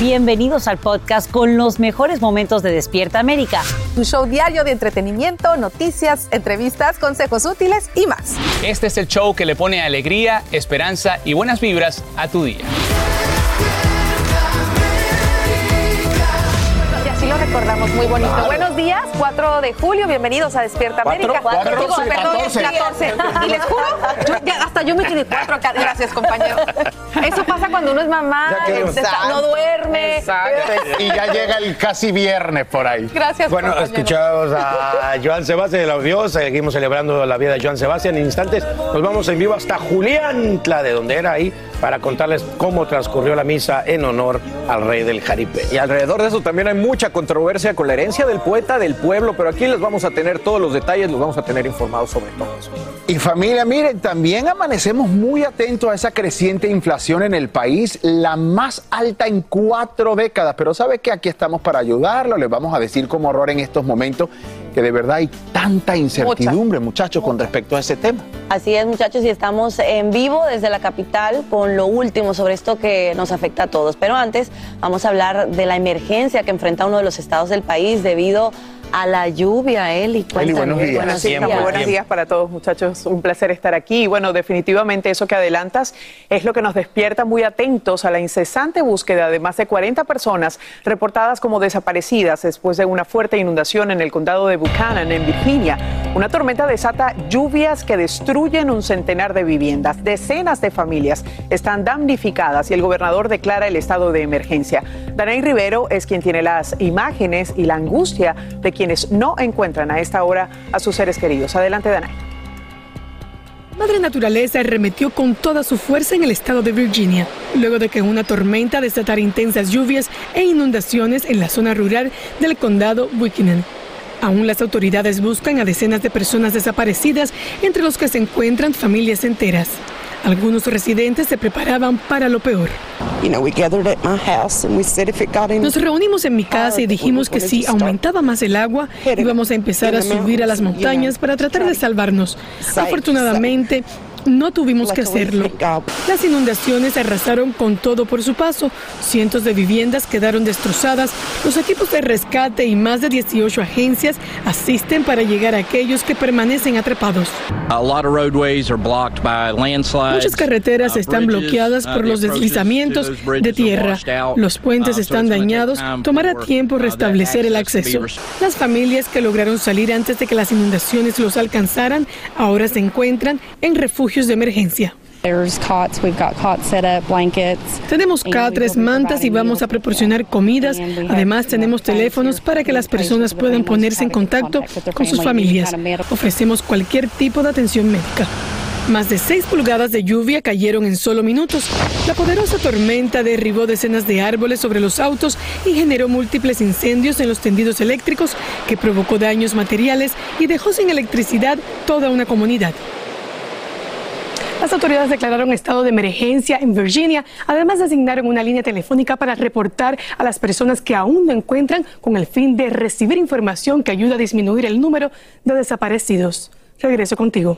Bienvenidos al podcast con los mejores momentos de Despierta América. Tu show diario de entretenimiento, noticias, entrevistas, consejos útiles y más. Este es el show que le pone alegría, esperanza y buenas vibras a tu día. Recordamos muy bonito. Buenos días, 4 de julio, bienvenidos a Despierta América. Cuatro, Digo, catorce, perdón, es catorce. 14. Y les juro, yo- ya, hasta yo me quedé 4 acá. Gracias, compañero. Eso pasa cuando uno es mamá, está- no duerme. Y ya llega el casi viernes por ahí. Gracias, Bueno, compañero. escuchamos a Joan Sebastián de la Dios, seguimos celebrando la vida de Joan Sebastián. En instantes nos vamos en vivo hasta Juliantla, de donde era ahí, para contarles cómo transcurrió la misa en honor al rey del Jaripe. Y alrededor de eso también hay mucha controversia con la herencia del poeta del pueblo, pero aquí les vamos a tener todos los detalles, los vamos a tener informados sobre todo eso. Y familia, miren, también amanecemos muy atentos a esa creciente inflación en el país, la más alta en cuatro décadas. Pero ¿sabe que Aquí estamos para ayudarlo, les vamos a decir cómo ahorrar en estos momentos, que de verdad hay tanta incertidumbre, muchachos, con respecto a ese tema. Así es, muchachos, y estamos en vivo desde la capital con lo último sobre esto que nos afecta a todos. Pero antes vamos a hablar de la emergencia que enfrenta uno de los estados del país debido a la lluvia, Eli. Cuéntanos. buenos días. Buenos días. buenos días para todos, muchachos. Un placer estar aquí. Y bueno, definitivamente eso que adelantas es lo que nos despierta muy atentos a la incesante búsqueda de más de 40 personas reportadas como desaparecidas después de una fuerte inundación en el condado de Buchanan, en Virginia. Una tormenta desata lluvias que destruyen un centenar de viviendas. Decenas de familias están damnificadas y el gobernador declara el estado de emergencia. Danay Rivero es quien tiene las imágenes y la angustia de quienes no encuentran a esta hora a sus seres queridos. Adelante, Danay. Madre Naturaleza arremetió con toda su fuerza en el estado de Virginia, luego de que una tormenta desatara intensas lluvias e inundaciones en la zona rural del condado Buchanan. Aún las autoridades buscan a decenas de personas desaparecidas, entre los que se encuentran familias enteras. Algunos residentes se preparaban para lo peor. Nos reunimos en mi casa y dijimos que si aumentaba más el agua, íbamos a empezar a subir a las montañas para tratar de salvarnos. Afortunadamente, no tuvimos que hacerlo. Las inundaciones arrasaron con todo por su paso. Cientos de viviendas quedaron destrozadas. Los equipos de rescate y más de 18 agencias asisten para llegar a aquellos que permanecen atrapados. Muchas carreteras están bloqueadas por los deslizamientos de tierra. Los puentes están dañados. Tomará tiempo restablecer el acceso. Las familias que lograron salir antes de que las inundaciones los alcanzaran ahora se encuentran en refugios de emergencia. Tenemos catres, mantas y vamos a proporcionar comidas. Además, tenemos teléfonos para que las personas puedan ponerse en contacto con sus familias. Ofrecemos cualquier tipo de atención médica. Más de 6 pulgadas de lluvia cayeron en solo minutos. La poderosa tormenta derribó decenas de árboles sobre los autos y generó múltiples incendios en los tendidos eléctricos que provocó daños materiales y dejó sin electricidad toda una comunidad. Las autoridades declararon estado de emergencia en Virginia. Además, designaron una línea telefónica para reportar a las personas que aún no encuentran con el fin de recibir información que ayuda a disminuir el número de desaparecidos. Regreso contigo.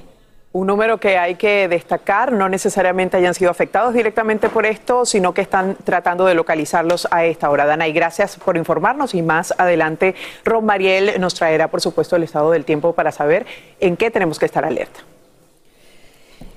Un número que hay que destacar, no necesariamente hayan sido afectados directamente por esto, sino que están tratando de localizarlos a esta hora. Dana, y gracias por informarnos y más adelante Ron Mariel nos traerá, por supuesto, el estado del tiempo para saber en qué tenemos que estar alerta.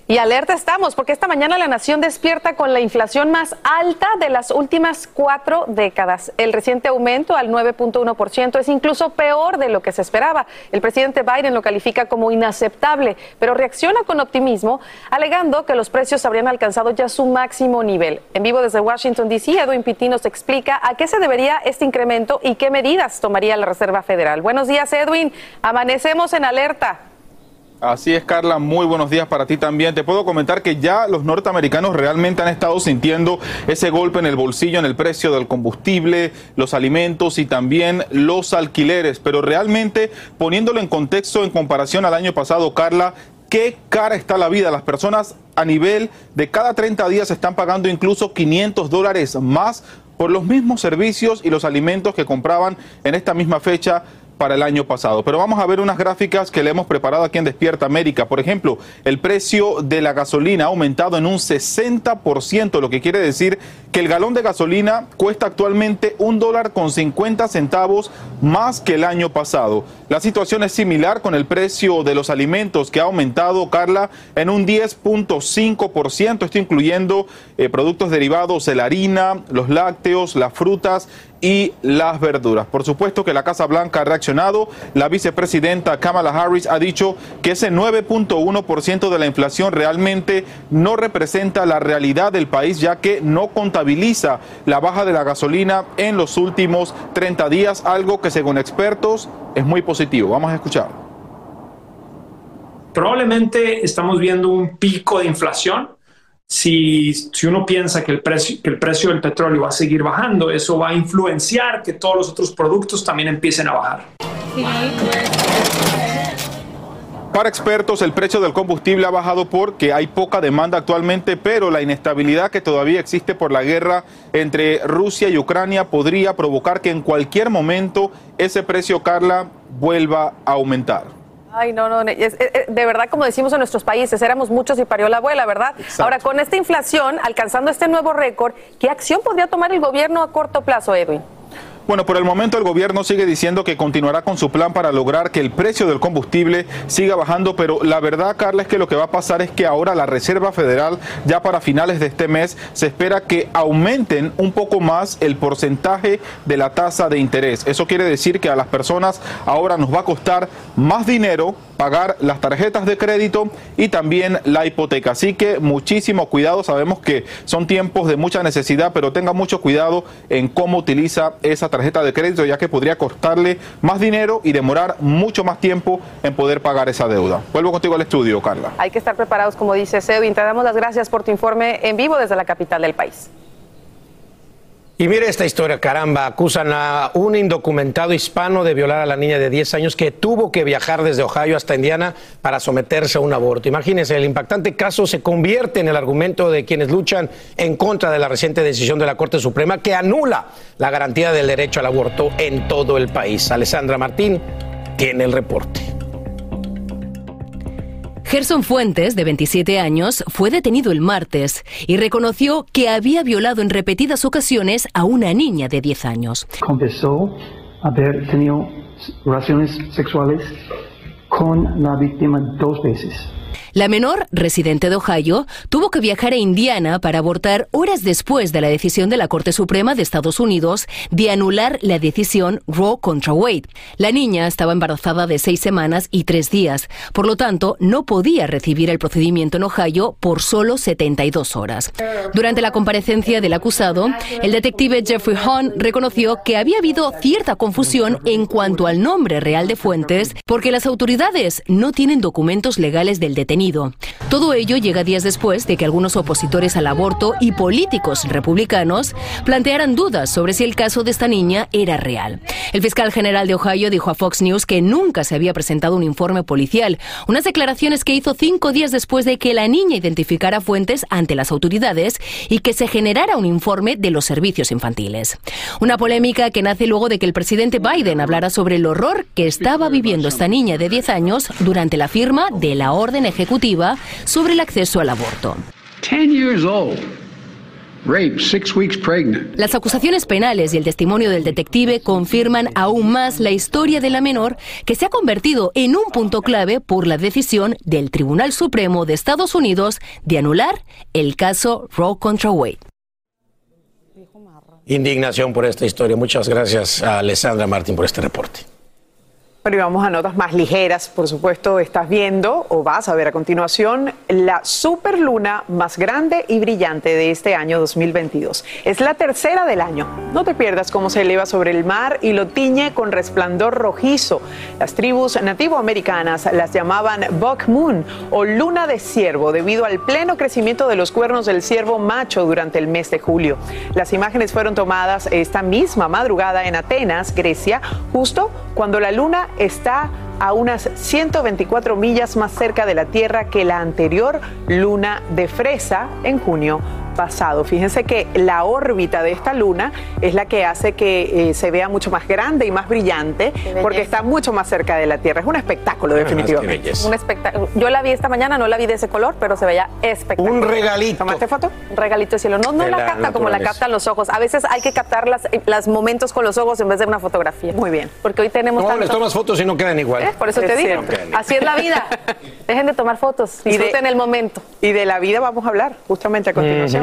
Y alerta estamos, porque esta mañana la nación despierta con la inflación más alta de las últimas cuatro décadas. El reciente aumento al 9.1% es incluso peor de lo que se esperaba. El presidente Biden lo califica como inaceptable, pero reacciona con optimismo, alegando que los precios habrían alcanzado ya su máximo nivel. En vivo desde Washington, D.C., Edwin Pitti nos explica a qué se debería este incremento y qué medidas tomaría la Reserva Federal. Buenos días, Edwin. Amanecemos en alerta. Así es, Carla, muy buenos días para ti también. Te puedo comentar que ya los norteamericanos realmente han estado sintiendo ese golpe en el bolsillo, en el precio del combustible, los alimentos y también los alquileres. Pero realmente, poniéndolo en contexto en comparación al año pasado, Carla, qué cara está la vida. Las personas a nivel de cada 30 días están pagando incluso 500 dólares más por los mismos servicios y los alimentos que compraban en esta misma fecha para el año pasado. Pero vamos a ver unas gráficas que le hemos preparado aquí en Despierta América. Por ejemplo, el precio de la gasolina ha aumentado en un 60%, lo que quiere decir que el galón de gasolina cuesta actualmente un dólar con 50 centavos más que el año pasado. La situación es similar con el precio de los alimentos que ha aumentado, Carla, en un 10.5%, esto incluyendo eh, productos derivados de la harina, los lácteos, las frutas y las verduras. Por supuesto que la Casa Blanca ha reaccionado. La vicepresidenta Kamala Harris ha dicho que ese 9.1% de la inflación realmente no representa la realidad del país, ya que no contabiliza la baja de la gasolina en los últimos 30 días, algo que según expertos es muy positivo. Vamos a escuchar. Probablemente estamos viendo un pico de inflación si, uno piensa que el, precio, que el precio del petróleo va a seguir bajando, eso va a influenciar que todos los otros productos también empiecen a bajar. Para expertos, el precio del combustible ha bajado porque hay poca demanda actualmente, pero la inestabilidad que todavía existe por la guerra entre Rusia y Ucrania podría provocar que en cualquier momento ese precio, Carla, vuelva a aumentar. Ay, no, no, es, de verdad, como decimos en nuestros países, éramos muchos y parió la abuela, ¿verdad? Ahora, con esta inflación, alcanzando este nuevo récord, ¿qué acción podría tomar el gobierno a corto plazo, Edwin? Bueno, por el momento el gobierno sigue diciendo que continuará con su plan para lograr que el precio del combustible siga bajando, pero la verdad, Carla, es que lo que va a pasar es que ahora la Reserva Federal, ya para finales de este mes, se espera que aumenten un poco más el porcentaje de la tasa de interés. Eso quiere decir que a las personas ahora nos va a costar más dinero pagar las tarjetas de crédito y también la hipoteca. Así que muchísimo cuidado, sabemos que son tiempos de mucha necesidad, pero tenga mucho cuidado en cómo utiliza esa tarjeta de crédito, ya que podría costarle más dinero y demorar mucho más tiempo en poder pagar esa deuda. Vuelvo contigo al estudio, Carla. Hay que estar preparados, como dice Edwin. Te damos las gracias por tu informe en vivo desde la capital del país. Y mire esta historia, caramba, acusan a un indocumentado hispano de violar a la niña de 10 años que tuvo que viajar desde Ohio hasta Indiana para someterse a un aborto. Imagínense, el impactante caso se convierte en el argumento de quienes luchan en contra de la reciente decisión de la Corte Suprema que anula la garantía del derecho al aborto en todo el país. Alessandra Martín tiene el reporte. Gerson Fuentes, de 27 años, fue detenido el martes y reconoció que había violado en repetidas ocasiones a una niña de 10 años. Confesó haber tenido relaciones sexuales con la víctima dos veces. La menor, residente de Ohio, tuvo que viajar a Indiana para abortar horas después de la decisión de la Corte Suprema de Estados Unidos de anular la decisión Roe contra Wade. La niña estaba embarazada de seis semanas y tres días, por lo tanto, no podía recibir el procedimiento en Ohio por solo 72 horas. Durante la comparecencia del acusado, el detective Jeffrey Hahn reconoció que había habido cierta confusión en cuanto al nombre real de Fuentes porque las autoridades no tienen documentos legales del detenido todo ello llega días después de que algunos opositores al aborto y políticos republicanos plantearan dudas sobre si el caso de esta niña era real. El fiscal general de Ohio dijo a Fox News que nunca se había presentado un informe policial, unas declaraciones que hizo cinco días después de que la niña identificara fuentes ante las autoridades y que se generara un informe de los servicios infantiles. Una polémica que nace luego de que el presidente Biden hablara sobre el horror que estaba viviendo esta niña de 10 años durante la firma de la orden ejecutiva sobre el acceso al aborto. Las acusaciones penales y el testimonio del detective confirman aún más la historia de la menor, que se ha convertido en un punto clave por la decisión del Tribunal Supremo de Estados Unidos de anular el caso Roe contra Wade. Indignación por esta historia. Muchas gracias a Alessandra Martín por este reporte. Bueno, y vamos a notas más ligeras. Por supuesto, estás viendo o vas a ver a continuación la superluna más grande y brillante de este año 2022. Es la tercera del año. No te pierdas cómo se eleva sobre el mar y lo tiñe con resplandor rojizo. Las tribus nativoamericanas las llamaban Buck Moon o luna de ciervo debido al pleno crecimiento de los cuernos del ciervo macho durante el mes de julio. Las imágenes fueron tomadas esta misma madrugada en Atenas, Grecia, justo cuando la luna está a unas 124 millas más cerca de la Tierra que la anterior luna de Fresa en junio pasado. Fíjense que la órbita de esta luna es la que hace que eh, se vea mucho más grande y más brillante porque está mucho más cerca de la Tierra. Es un espectáculo, definitivamente. Un espectáculo. Yo la vi esta mañana, no la vi de ese color, pero se veía espectacular. Un regalito. ¿Tomaste foto? Un regalito de cielo. No, no De la, la capta como la captan los ojos. A veces hay que captar las, los momentos con los ojos en vez de una fotografía. Muy bien. Porque hoy tenemos No, les tanto- tomas fotos y no quedan igual. ¿Eh? Por eso Es te digo. Así es la vida. Dejen de tomar fotos. Y de- Disfruten el momento. Y de la vida vamos a hablar justamente a continuación,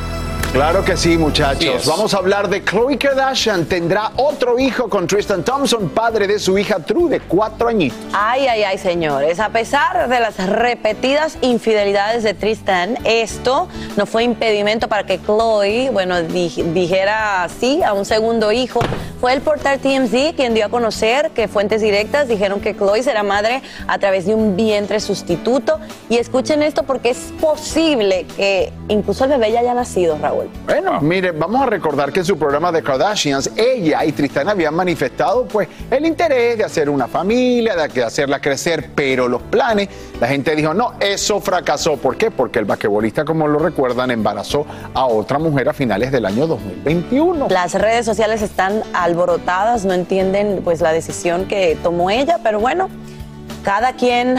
Claro que sí, muchachos. Vamos a hablar de Khloe Kardashian. Tendrá otro hijo con Tristan Thompson, padre de su hija True, de cuatro añitos. Ay, ay, ay, señores. A pesar de las repetidas infidelidades de Tristan, esto no fue impedimento para que Chloe, bueno, di- dijera sí a un segundo hijo. Fue el portal TMZ quien dio a conocer que fuentes directas dijeron que Chloe será madre a través de un vientre sustituto. Y escuchen esto porque es posible que incluso el bebé ya haya nacido, Raúl. Bueno, mire, vamos a recordar que en su programa de Kardashians, ella y Tristan habían manifestado pues el interés de hacer una familia, de hacerla crecer, pero los planes, la gente dijo, no, eso fracasó. ¿Por qué? Porque el basquetbolista, como lo recuerdan, embarazó a otra mujer a finales del año 2021. Las redes sociales están alborotadas, no entienden pues la decisión que tomó ella, pero bueno, cada quien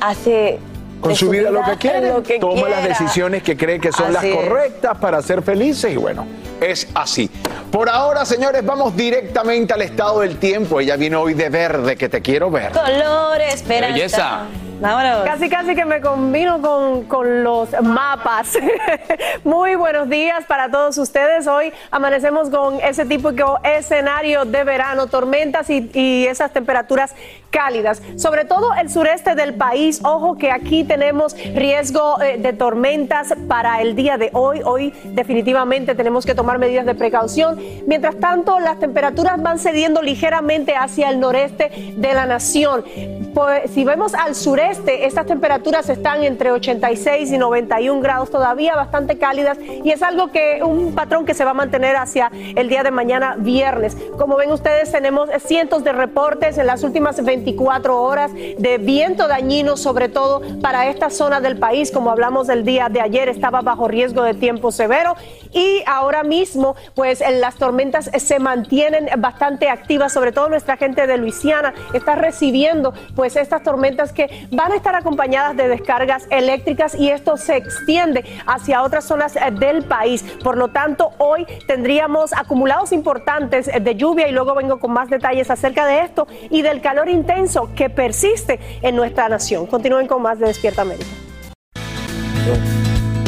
hace Con su vida lo que quiere, lo que toma las decisiones que cree que son las es. correctas para ser felices y bueno, es así. Por ahora, señores, vamos directamente al estado del tiempo. Ella viene hoy de verde, que te quiero ver. Color, esperanza. belleza. Vámonos. Casi, casi que me combino con, con los mapas. Muy buenos días para todos ustedes. Hoy amanecemos con ese típico escenario de verano, tormentas y, y esas temperaturas cálidas. Sobre todo el sureste del país. Ojo que aquí tenemos riesgo eh, de tormentas para el día de hoy. Hoy definitivamente tenemos que tomar medidas de precaución. Mientras tanto, las temperaturas van cediendo ligeramente hacia el noreste de la nación. Pues, si vemos al sureste, estas temperaturas están entre 86 y 91 grados todavía, bastante cálidas, y es algo que, un patrón que se va a mantener hacia el día de mañana viernes. Como ven ustedes, tenemos cientos de reportes en las últimas 24 horas de viento dañino, sobre todo para esta zona del país. Como hablamos del día de ayer, estaba bajo riesgo de tiempo severo. Y ahora mismo pues las tormentas se mantienen bastante activas, sobre todo nuestra gente de Luisiana está recibiendo pues estas tormentas que van a estar acompañadas de descargas eléctricas y esto se extiende hacia otras zonas eh, del país. Por lo tanto, hoy tendríamos acumulados importantes de lluvia y luego vengo con más detalles acerca de esto y del calor intenso que persiste en nuestra nación. Continúen con más de Despierta América.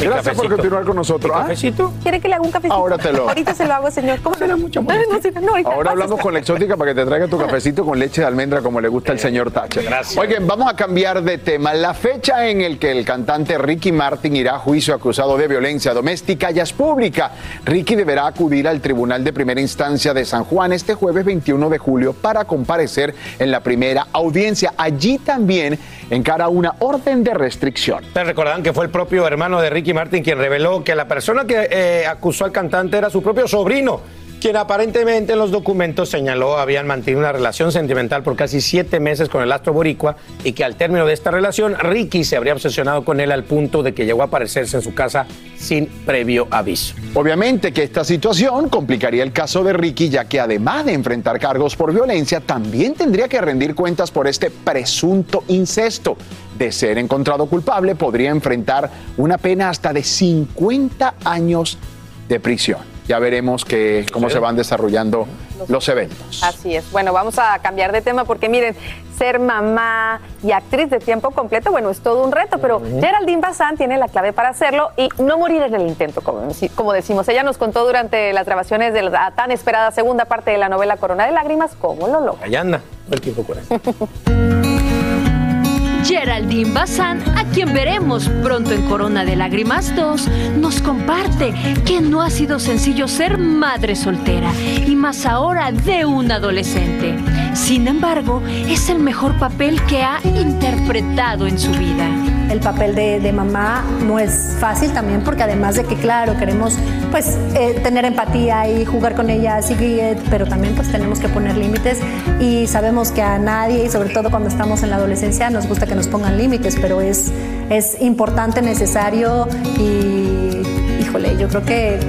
Gracias por continuar con nosotros. ¿Ah? ¿Cafecito? ¿Quiere que le haga un cafecito? Ahora te lo- Ahorita se lo hago, señor. ¿Cómo será mucho más? No, sí, no, ahorita. Ahora hablamos con la exótica para que te traiga tu cafecito con leche de almendra como le gusta al señor Thatcher. Gracias. Oigan, vamos a cambiar de tema. La fecha en el que el cantante Ricky Martin irá a juicio acusado de violencia doméstica ya es pública. Ricky deberá acudir al Tribunal de Primera Instancia de San Juan este jueves 21 de julio para comparecer en la primera audiencia. Allí también encara una orden de restricción. Ustedes recordarán que fue el propio hermano de Ricky Martin quien reveló que la persona que eh, acusó al cantante era su propio sobrino, quien aparentemente en los documentos señaló habían mantenido una relación sentimental por casi siete meses con el astro boricua y que al término de esta relación Ricky se habría obsesionado con él al punto de que llegó a aparecerse en su casa sin previo aviso. Obviamente que esta situación complicaría el caso de Ricky, ya que además de enfrentar cargos por violencia, también tendría que rendir cuentas por este presunto incesto. De ser encontrado culpable, podría enfrentar una pena hasta de 50 años de prisión. Ya veremos que, cómo se van desarrollando los eventos. Así es. Bueno, vamos a cambiar de tema porque miren, ser mamá y actriz de tiempo completo, bueno, es todo un reto, pero Geraldine Bazán tiene la clave para hacerlo y no morir en el intento, como, como decimos. Ella nos contó durante las grabaciones de la tan esperada segunda parte de la novela Corona de Lágrimas cómo lo logra. Allá anda, el tiempo eso. Geraldine Bazán, a quien veremos pronto en Corona de Lágrimas 2, nos comparte que no ha sido sencillo ser madre soltera y más ahora de un adolescente. Sin embargo, es el mejor papel que ha interpretado en su vida. El papel de, mamá no es fácil también porque además de que claro queremos pues eh, tener empatía y jugar con ellas y eh, pero también pues tenemos que poner límites y sabemos que a nadie y sobre todo cuando estamos en la adolescencia nos gusta que nos pongan límites pero es es importante necesario y híjole yo creo que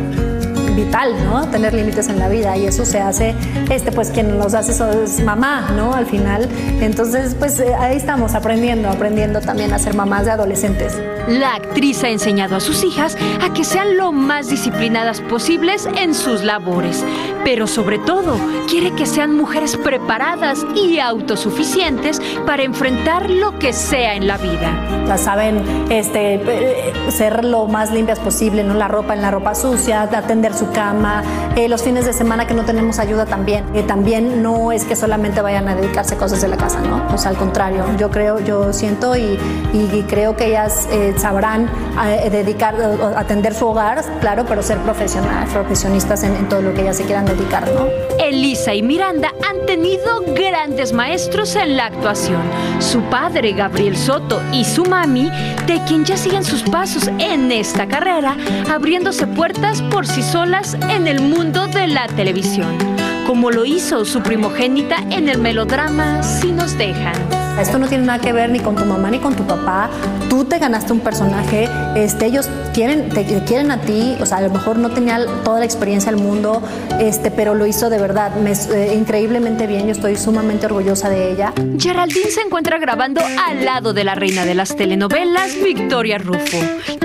vital, ¿no? Tener límites en la vida y eso se hace, este, pues quien los hace es mamá, ¿no? Al final, entonces, pues eh, ahí estamos aprendiendo, aprendiendo también a ser mamás de adolescentes. La actriz ha enseñado a sus hijas a que sean lo más disciplinadas posibles en sus labores, pero sobre todo quiere que sean mujeres preparadas y autosuficientes para enfrentar lo que sea en la vida. Ya saben, este, eh, ser lo más limpias posible, ¿no? La ropa en la ropa sucia, atender su cama, eh, los fines de semana que no tenemos ayuda también. Eh, también no es que solamente vayan a dedicarse a cosas de la casa, ¿no? Sea, al contrario, yo creo, yo siento y, y creo que ellas eh, sabrán eh, dedicar, o- atender su hogar, claro, pero ser profesionales, profesionistas en, en todo lo que ellas se quieran dedicar, ¿no? Elisa y Miranda han tenido grandes maestros en la actuación. Su padre, Gabriel Soto, y su mami, de quien ya siguen sus pasos en esta carrera, abriéndose puertas por sí en el mundo de la televisión, como lo hizo su primogénita en el melodrama Si nos dejan. Esto no tiene nada que ver ni con tu mamá ni con tu papá. Tú te ganaste un personaje, este, ellos quieren, te, quieren a ti, o sea, a lo mejor no tenía toda la experiencia del mundo, este, pero lo hizo de verdad, me- eh, increíblemente bien, yo estoy sumamente orgullosa de ella. Geraldine se encuentra grabando al lado de la reina de las telenovelas, Victoria Rufo.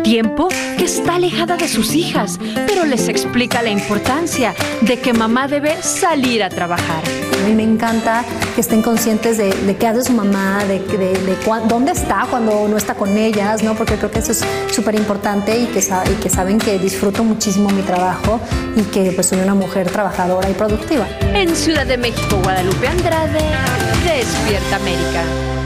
Tiempo que está alejada de sus hijas, pero les explica la importancia de que mamá debe salir a trabajar. A mí me encanta que estén conscientes de, de qué hace su mamá, de, de, dónde está cuando no está con ellas, ¿no? Porque creo que eso es súper importante y, que y que saben que disfruto muchísimo mi trabajo y que pues soy una mujer trabajadora y productiva. En Ciudad de México, Guadalupe Andrade, Despierta América.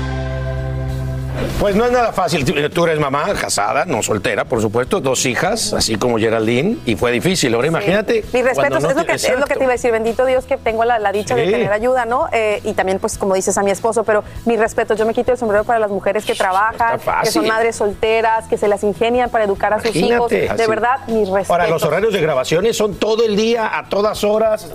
Pues no es nada fácil. Tú- Tú eres mamá, casada, no soltera, por supuesto, dos hijas, así como Geraldine, y fue difícil. Ahora imagínate. Mi respeto, no es, lo que, es lo que te iba a decir. Bendito Dios que tengo la, la dicha de tener ayuda, ¿no? Eh, y también, pues, como dices, a mi esposo. Pero mi respeto, yo me quito el sombrero para las mujeres que trabajan, que son madres solteras, que se las ingenian para educar a sus Imagínate. hijos. De Así. verdad, mi respeto. Ahora, los horarios de grabaciones son todo el día, a todas horas,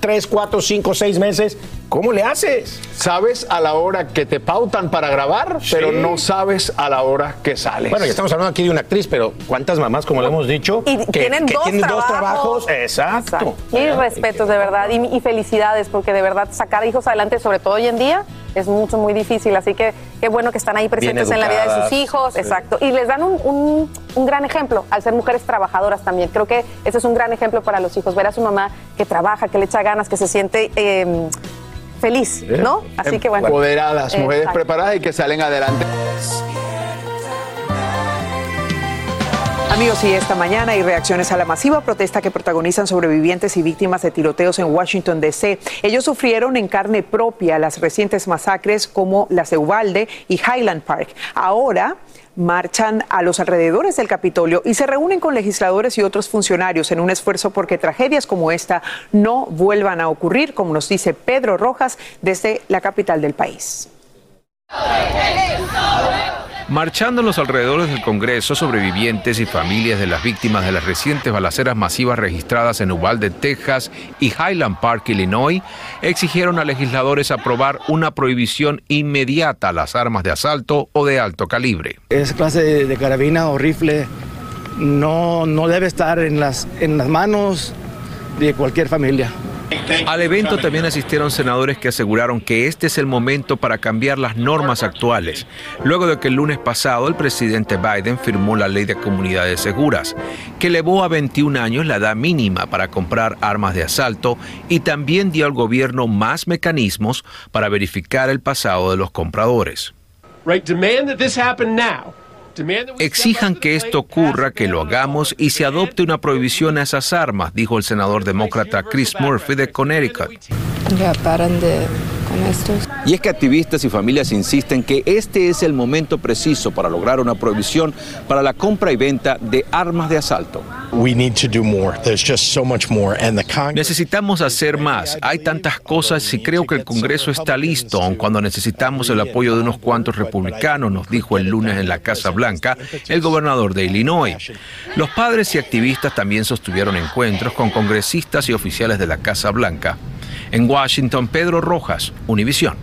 tres, cuatro, cinco, seis meses. ¿Cómo le haces? Sabes a la hora que te pautan para grabar, pero no sabes a la hora que sales. Bueno, ya estamos hablando aquí de una actriz, pero ¿cuántas mamás, como le hemos dicho, Y tienen, dos, tienen dos trabajos. trabajos? Exacto. Y respetos, de verdad. Y, y felicidades, porque de verdad sacar hijos adelante, sobre todo hoy en día, es mucho, muy difícil. Así que qué bueno que están ahí presentes en la vida de sus hijos. sí. Exacto. Y les dan un, un- un gran ejemplo al ser mujeres trabajadoras también. Creo que ese es un gran ejemplo para los hijos. Ver a su mamá que trabaja, que le echa ganas, que se siente eh, feliz, ¿no? Así que bueno. Empoderadas, mujeres Exacto. preparadas y que salen adelante. Amigos, y esta mañana hay reacciones a la masiva protesta que protagonizan sobrevivientes y víctimas de tiroteos en Washington, D.C. Ellos sufrieron en carne propia las recientes masacres como las de Uvalde y Highland Park. Ahora marchan a los alrededores del Capitolio y se reúnen con legisladores y otros funcionarios en un esfuerzo porque tragedias como esta no vuelvan a ocurrir, como nos dice Pedro Rojas desde la capital del país. Marchando en los alrededores del Congreso, sobrevivientes y familias de las víctimas de las recientes balaceras masivas registradas en Uvalde, Texas y Highland Park, Illinois, exigieron a legisladores aprobar una prohibición inmediata a las armas de asalto o de alto calibre. Esa clase de, carabina o rifle no, no debe estar en las, en las manos de cualquier familia. Al evento también asistieron senadores que aseguraron que este es el momento para cambiar las normas actuales, luego de que el lunes pasado el presidente Biden firmó la ley de comunidades seguras, que elevó a 21 años la edad mínima para comprar armas de asalto y también dio al gobierno más mecanismos para verificar el pasado de los compradores. Right? Demand that this happen now. Exijan que esto ocurra, que lo hagamos y se adopte una prohibición a esas armas, dijo el senador demócrata Chris Murphy de Connecticut. Ya paran de con estos. Y es que activistas y familias insisten que este es el momento preciso para lograr una prohibición para la compra y venta de armas de asalto. We need to do more. There's just so much more. And the Congress. Necesitamos hacer más. Hay tantas cosas y creo que el Congreso está listo, aun cuando necesitamos el apoyo de unos cuantos republicanos, nos dijo el lunes en la Casa Blanca el gobernador de Illinois. Los padres y activistas también sostuvieron encuentros con congresistas y oficiales de la Casa Blanca. En Washington, Pedro Rojas, Univisión.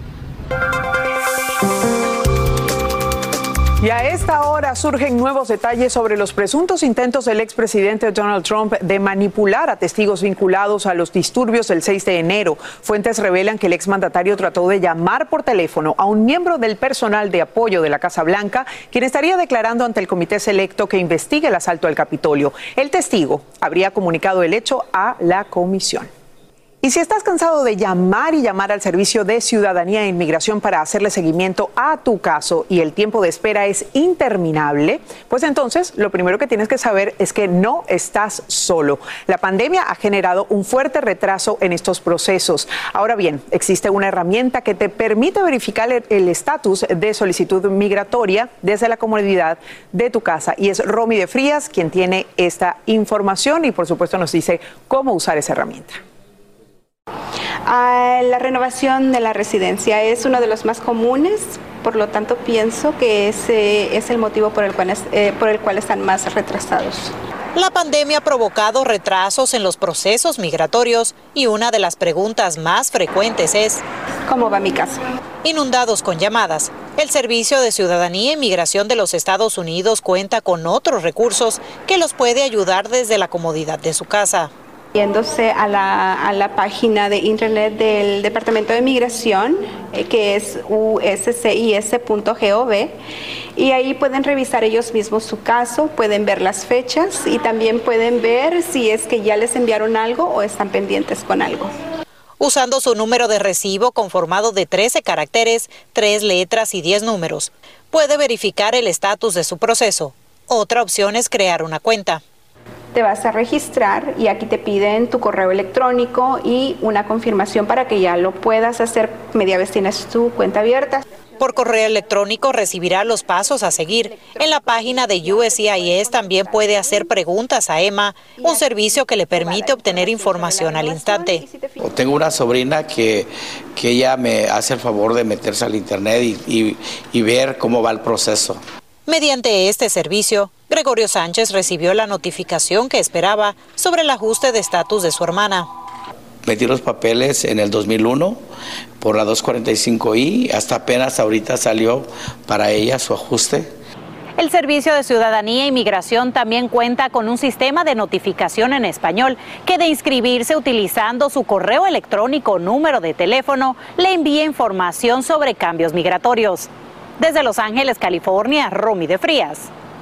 Y a esta hora surgen nuevos detalles sobre los presuntos intentos del expresidente Donald Trump de manipular a testigos vinculados a los disturbios del 6 de enero. Fuentes revelan que el exmandatario trató de llamar por teléfono a un miembro del personal de apoyo de la Casa Blanca, quien estaría declarando ante el comité selecto que investigue el asalto al Capitolio. El testigo habría comunicado el hecho a la comisión. Y si estás cansado de llamar y llamar al Servicio de Ciudadanía e Inmigración para hacerle seguimiento a tu caso y el tiempo de espera es interminable, pues entonces lo primero que tienes que saber es que no estás solo. La pandemia ha generado un fuerte retraso en estos procesos. Ahora bien, existe una herramienta que te permite verificar el- estatus de solicitud migratoria desde la comodidad de tu casa. Y es Romy de Frías quien tiene esta información y por supuesto nos dice cómo usar esa herramienta. Ah, la renovación de la residencia es uno de los más comunes, por lo tanto pienso que ese es el motivo por el cual, es- eh, por el cual están más retrasados. La pandemia ha provocado retrasos en los procesos migratorios y una de las preguntas más frecuentes es ¿Cómo va mi caso? Inundados con llamadas, el Servicio de Ciudadanía e Inmigración de los Estados Unidos cuenta con otros recursos que los puede ayudar desde la comodidad de su casa. Yéndose a la, a la página de internet del Departamento de Migración, eh, que es uscis.gov, y ahí pueden revisar ellos mismos su caso, pueden ver las fechas y también pueden ver si es que ya les enviaron algo o están pendientes con algo. Usando su número de recibo conformado de 13 caracteres, 3 letras y 10 números, puede verificar el estatus de su proceso. Otra opción es crear una cuenta. Te vas a registrar y aquí te piden tu correo electrónico y una confirmación para que ya lo puedas hacer media vez tienes tu cuenta abierta. Por correo electrónico recibirá los pasos a seguir. En la página de USCIS también puede hacer preguntas a Emma, un servicio que le permite obtener información al instante. Tengo una sobrina que, que ella me hace el favor de meterse al internet y, y- y ver cómo va el proceso. Mediante este servicio, Gregorio Sánchez recibió la notificación que esperaba sobre el ajuste de estatus de su hermana. metí los papeles en el 2001 por la 245i, hasta apenas ahorita salió para ella su ajuste. El Servicio de Ciudadanía e Migración también cuenta con un sistema de notificación en español que de inscribirse utilizando su correo electrónico o número de teléfono le envía información sobre cambios migratorios. Desde Los Ángeles, California, Romy de Frías,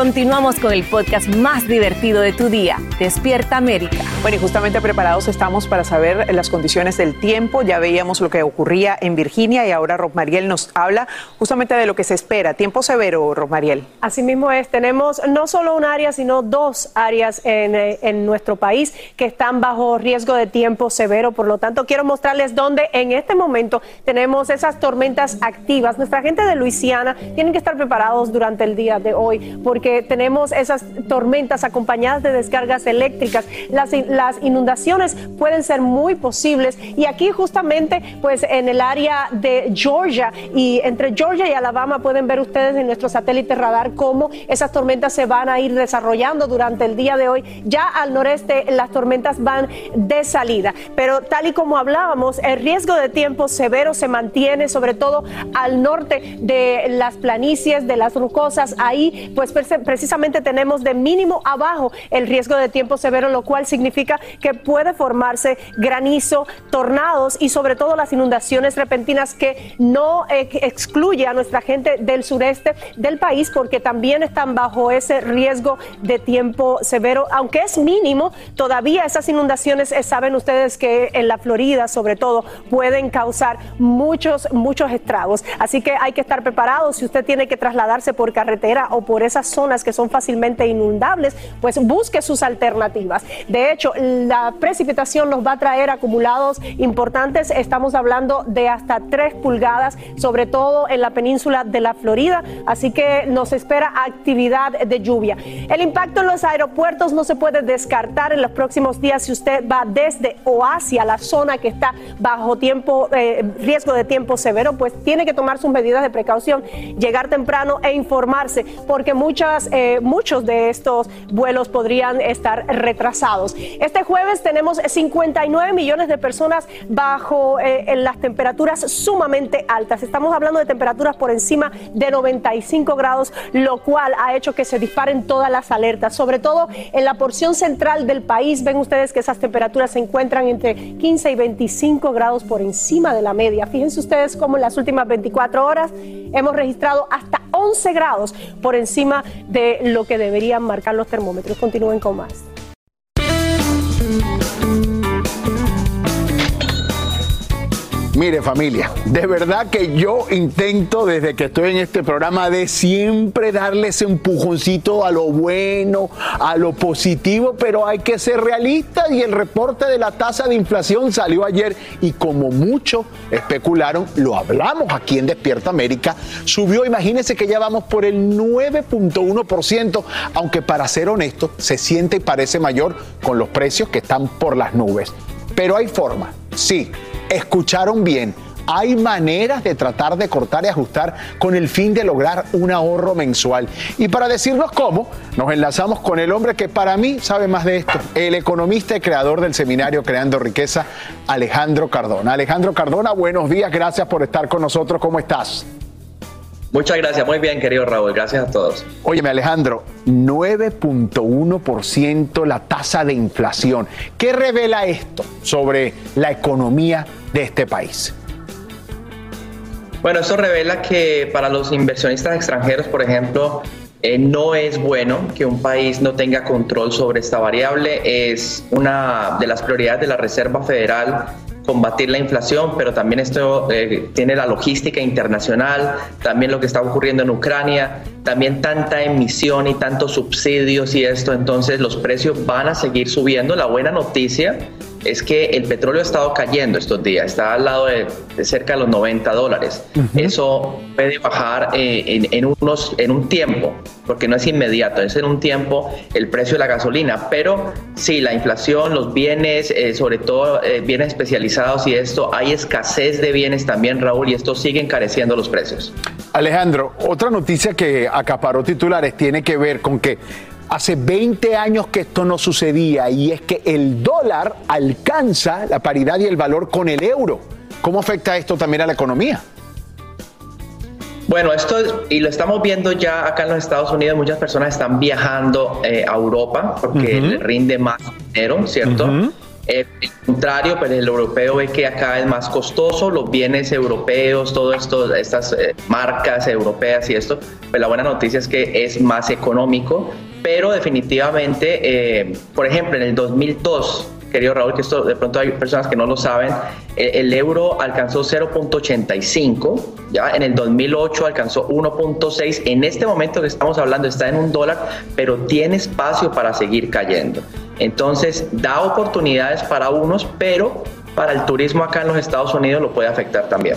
Continuamos con el podcast más divertido de tu día, Despierta América. Bueno, y justamente preparados estamos para saber las condiciones del tiempo. Ya veíamos lo que ocurría en Virginia y ahora Rosmariel nos habla justamente de lo que se espera. Tiempo severo, Rosmariel. Así mismo es. Tenemos no solo un área, sino dos áreas en, eh, en nuestro país que están bajo riesgo de tiempo severo. Por lo tanto, quiero mostrarles dónde en este momento tenemos esas tormentas activas. Nuestra gente de Luisiana tienen que estar preparados durante el día de hoy porque tenemos esas tormentas acompañadas de descargas eléctricas. Las, las inundaciones pueden ser muy posibles y aquí justamente pues en el área de Georgia y entre Georgia y Alabama pueden ver ustedes en nuestro satélite radar cómo esas tormentas se van a ir desarrollando durante el día de hoy. Ya al noreste las tormentas van de salida, pero tal y como hablábamos, el riesgo de tiempo severo se mantiene sobre todo al norte de las planicies, de las rocosas. Ahí pues precisamente tenemos de mínimo abajo el riesgo de tiempo severo, lo cual significa que puede formarse granizo, tornados y sobre todo las inundaciones repentinas que no excluye a nuestra gente del sureste del país porque también están bajo ese riesgo de tiempo severo, aunque es mínimo, todavía esas inundaciones, eh, saben ustedes que en la Florida sobre todo pueden causar muchos, muchos estragos. Así que hay que estar preparados si usted tiene que trasladarse por carretera o por esas zonas que son fácilmente inundables, pues busque sus alternativas. De hecho, la precipitación nos va a traer acumulados importantes. Estamos hablando de hasta 3 pulgadas, sobre todo en la península de la Florida. Así que nos espera actividad de lluvia. El impacto en los aeropuertos no se puede descartar en los próximos días si usted va desde o hacia la zona que está bajo tiempo, eh, riesgo de tiempo severo, pues tiene que tomar sus medidas de precaución, llegar temprano e informarse, porque muchas eh, muchos de estos vuelos podrían estar retrasados. Este jueves tenemos 59 millones de personas bajo eh, en las temperaturas sumamente altas. Estamos hablando de temperaturas por encima de 95 grados, lo cual ha hecho que se disparen todas las alertas, sobre todo en la porción central del país. Ven ustedes que esas temperaturas se encuentran entre 15 y 25 grados por encima de la media. Fíjense ustedes cómo en las últimas 24 horas hemos registrado hasta 11 grados por encima de lo que deberían marcar los termómetros. Continúen con más. Mire familia, de verdad que yo intento desde que estoy en este programa de siempre darle ese empujoncito a lo bueno, a lo positivo, pero hay que ser realistas y el reporte de la tasa de inflación salió ayer y como muchos especularon, lo hablamos aquí en Despierta América, subió, imagínense que ya vamos por el 9.1%, aunque para ser honesto se siente y parece mayor con los precios que están por las nubes. Pero hay forma, sí, escucharon bien. Hay maneras de tratar de cortar y ajustar con el fin de lograr un ahorro mensual. Y para decirnos cómo, nos enlazamos con el hombre que para mí sabe más de esto, el economista y creador del seminario Creando Riqueza, Alejandro Cardona. Alejandro Cardona, buenos días, gracias por estar con nosotros. ¿Cómo estás? Muchas gracias, muy bien querido Raúl, gracias a todos. Óyeme Alejandro, 9.1% la tasa de inflación. ¿Qué revela esto sobre la economía de este país? Bueno, eso revela que para los inversionistas extranjeros, por ejemplo, eh, no es bueno que un país no tenga control sobre esta variable. Es una de las prioridades de la Reserva Federal combatir la inflación, pero también esto eh, tiene la logística internacional, también lo que está ocurriendo en Ucrania, también tanta emisión y tantos subsidios y esto, entonces los precios van a seguir subiendo. La buena noticia es que el petróleo ha estado cayendo estos días, está al lado de, de cerca de los 90 dólares. Eso puede bajar eh, en, en unos, en un tiempo, porque no es inmediato, es en un tiempo el precio de la gasolina. Pero sí, la inflación, los bienes, eh, sobre todo eh, bienes especializados y esto, hay escasez de bienes también, Raúl, y esto sigue encareciendo los precios. Alejandro, otra noticia que acaparó titulares tiene que ver con que hace 20 años que esto no sucedía y es que el dólar alcanza la paridad y el valor con el euro. ¿Cómo afecta esto también a la economía? Bueno, esto es- y lo estamos viendo ya acá en los Estados Unidos, muchas personas están viajando eh, a Europa porque le rinde más dinero, ¿cierto? Eh, al contrario, pues el europeo ve que acá es más costoso, los bienes europeos, todo esto, estas eh, marcas europeas y esto, pues la buena noticia es que es más económico, pero definitivamente, eh, por ejemplo, en el 2002, querido Raúl, que esto de pronto hay personas que no lo saben, eh, el euro alcanzó 0.85, ya en el 2008 alcanzó 1.6, en este momento que estamos hablando está en un dólar, pero tiene espacio para seguir cayendo. Entonces da oportunidades para unos, pero para el turismo acá en los Estados Unidos lo puede afectar también.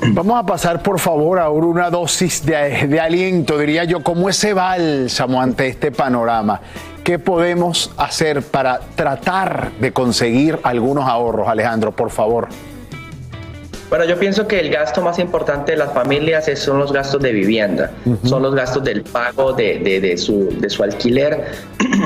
Vamos a pasar por favor ahora una dosis de, de aliento, diría yo, como ese bálsamo ante este panorama. ¿Qué podemos hacer para tratar de conseguir algunos ahorros, Alejandro, por favor? Bueno, yo pienso que el gasto más importante de las familias son los gastos de vivienda, son los gastos del pago de, de- de su, de su alquiler.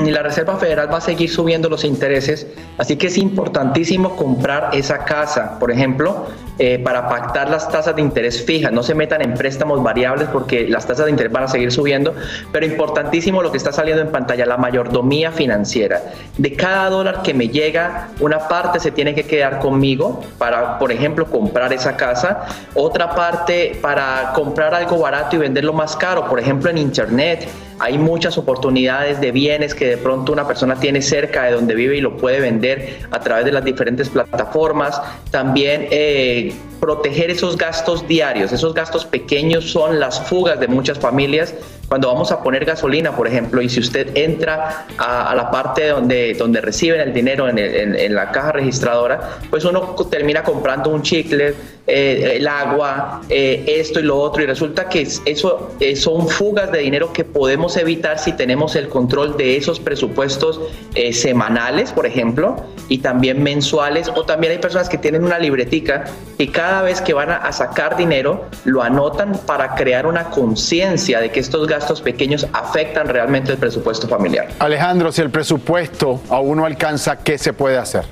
Y la Reserva Federal va a seguir subiendo los intereses, así que es importantísimo comprar esa casa, por ejemplo, eh, para pactar las tasas de interés fijas. No se metan en préstamos variables porque las tasas de interés van a seguir subiendo, pero importantísimo lo que está saliendo en pantalla, la mayordomía financiera. De cada dólar que me llega, una parte se tiene que quedar conmigo para, por ejemplo, comprar esa casa, otra parte para comprar algo barato y venderlo más caro, por ejemplo, en Internet. Hay muchas oportunidades de bienes que de pronto una persona tiene cerca de donde vive y lo puede vender a través de las diferentes plataformas. También eh, proteger esos gastos diarios. Esos gastos pequeños son las fugas de muchas familias. Cuando vamos a poner gasolina, por ejemplo, y si usted entra a, a la parte donde, donde reciben el dinero en, el- en- en la caja registradora, pues uno termina comprando un chicle, eh, el agua, eh, esto y lo otro, y resulta que es- eso eh, son fugas de dinero que podemos evitar si tenemos el control de esos presupuestos eh, semanales, por ejemplo, y también mensuales, o también hay personas que tienen una libretica y cada vez que van a, a sacar dinero lo anotan para crear una conciencia de que estos gastos pequeños afectan realmente el presupuesto familiar. Alejandro, si el presupuesto aún no alcanza, ¿qué se puede hacer?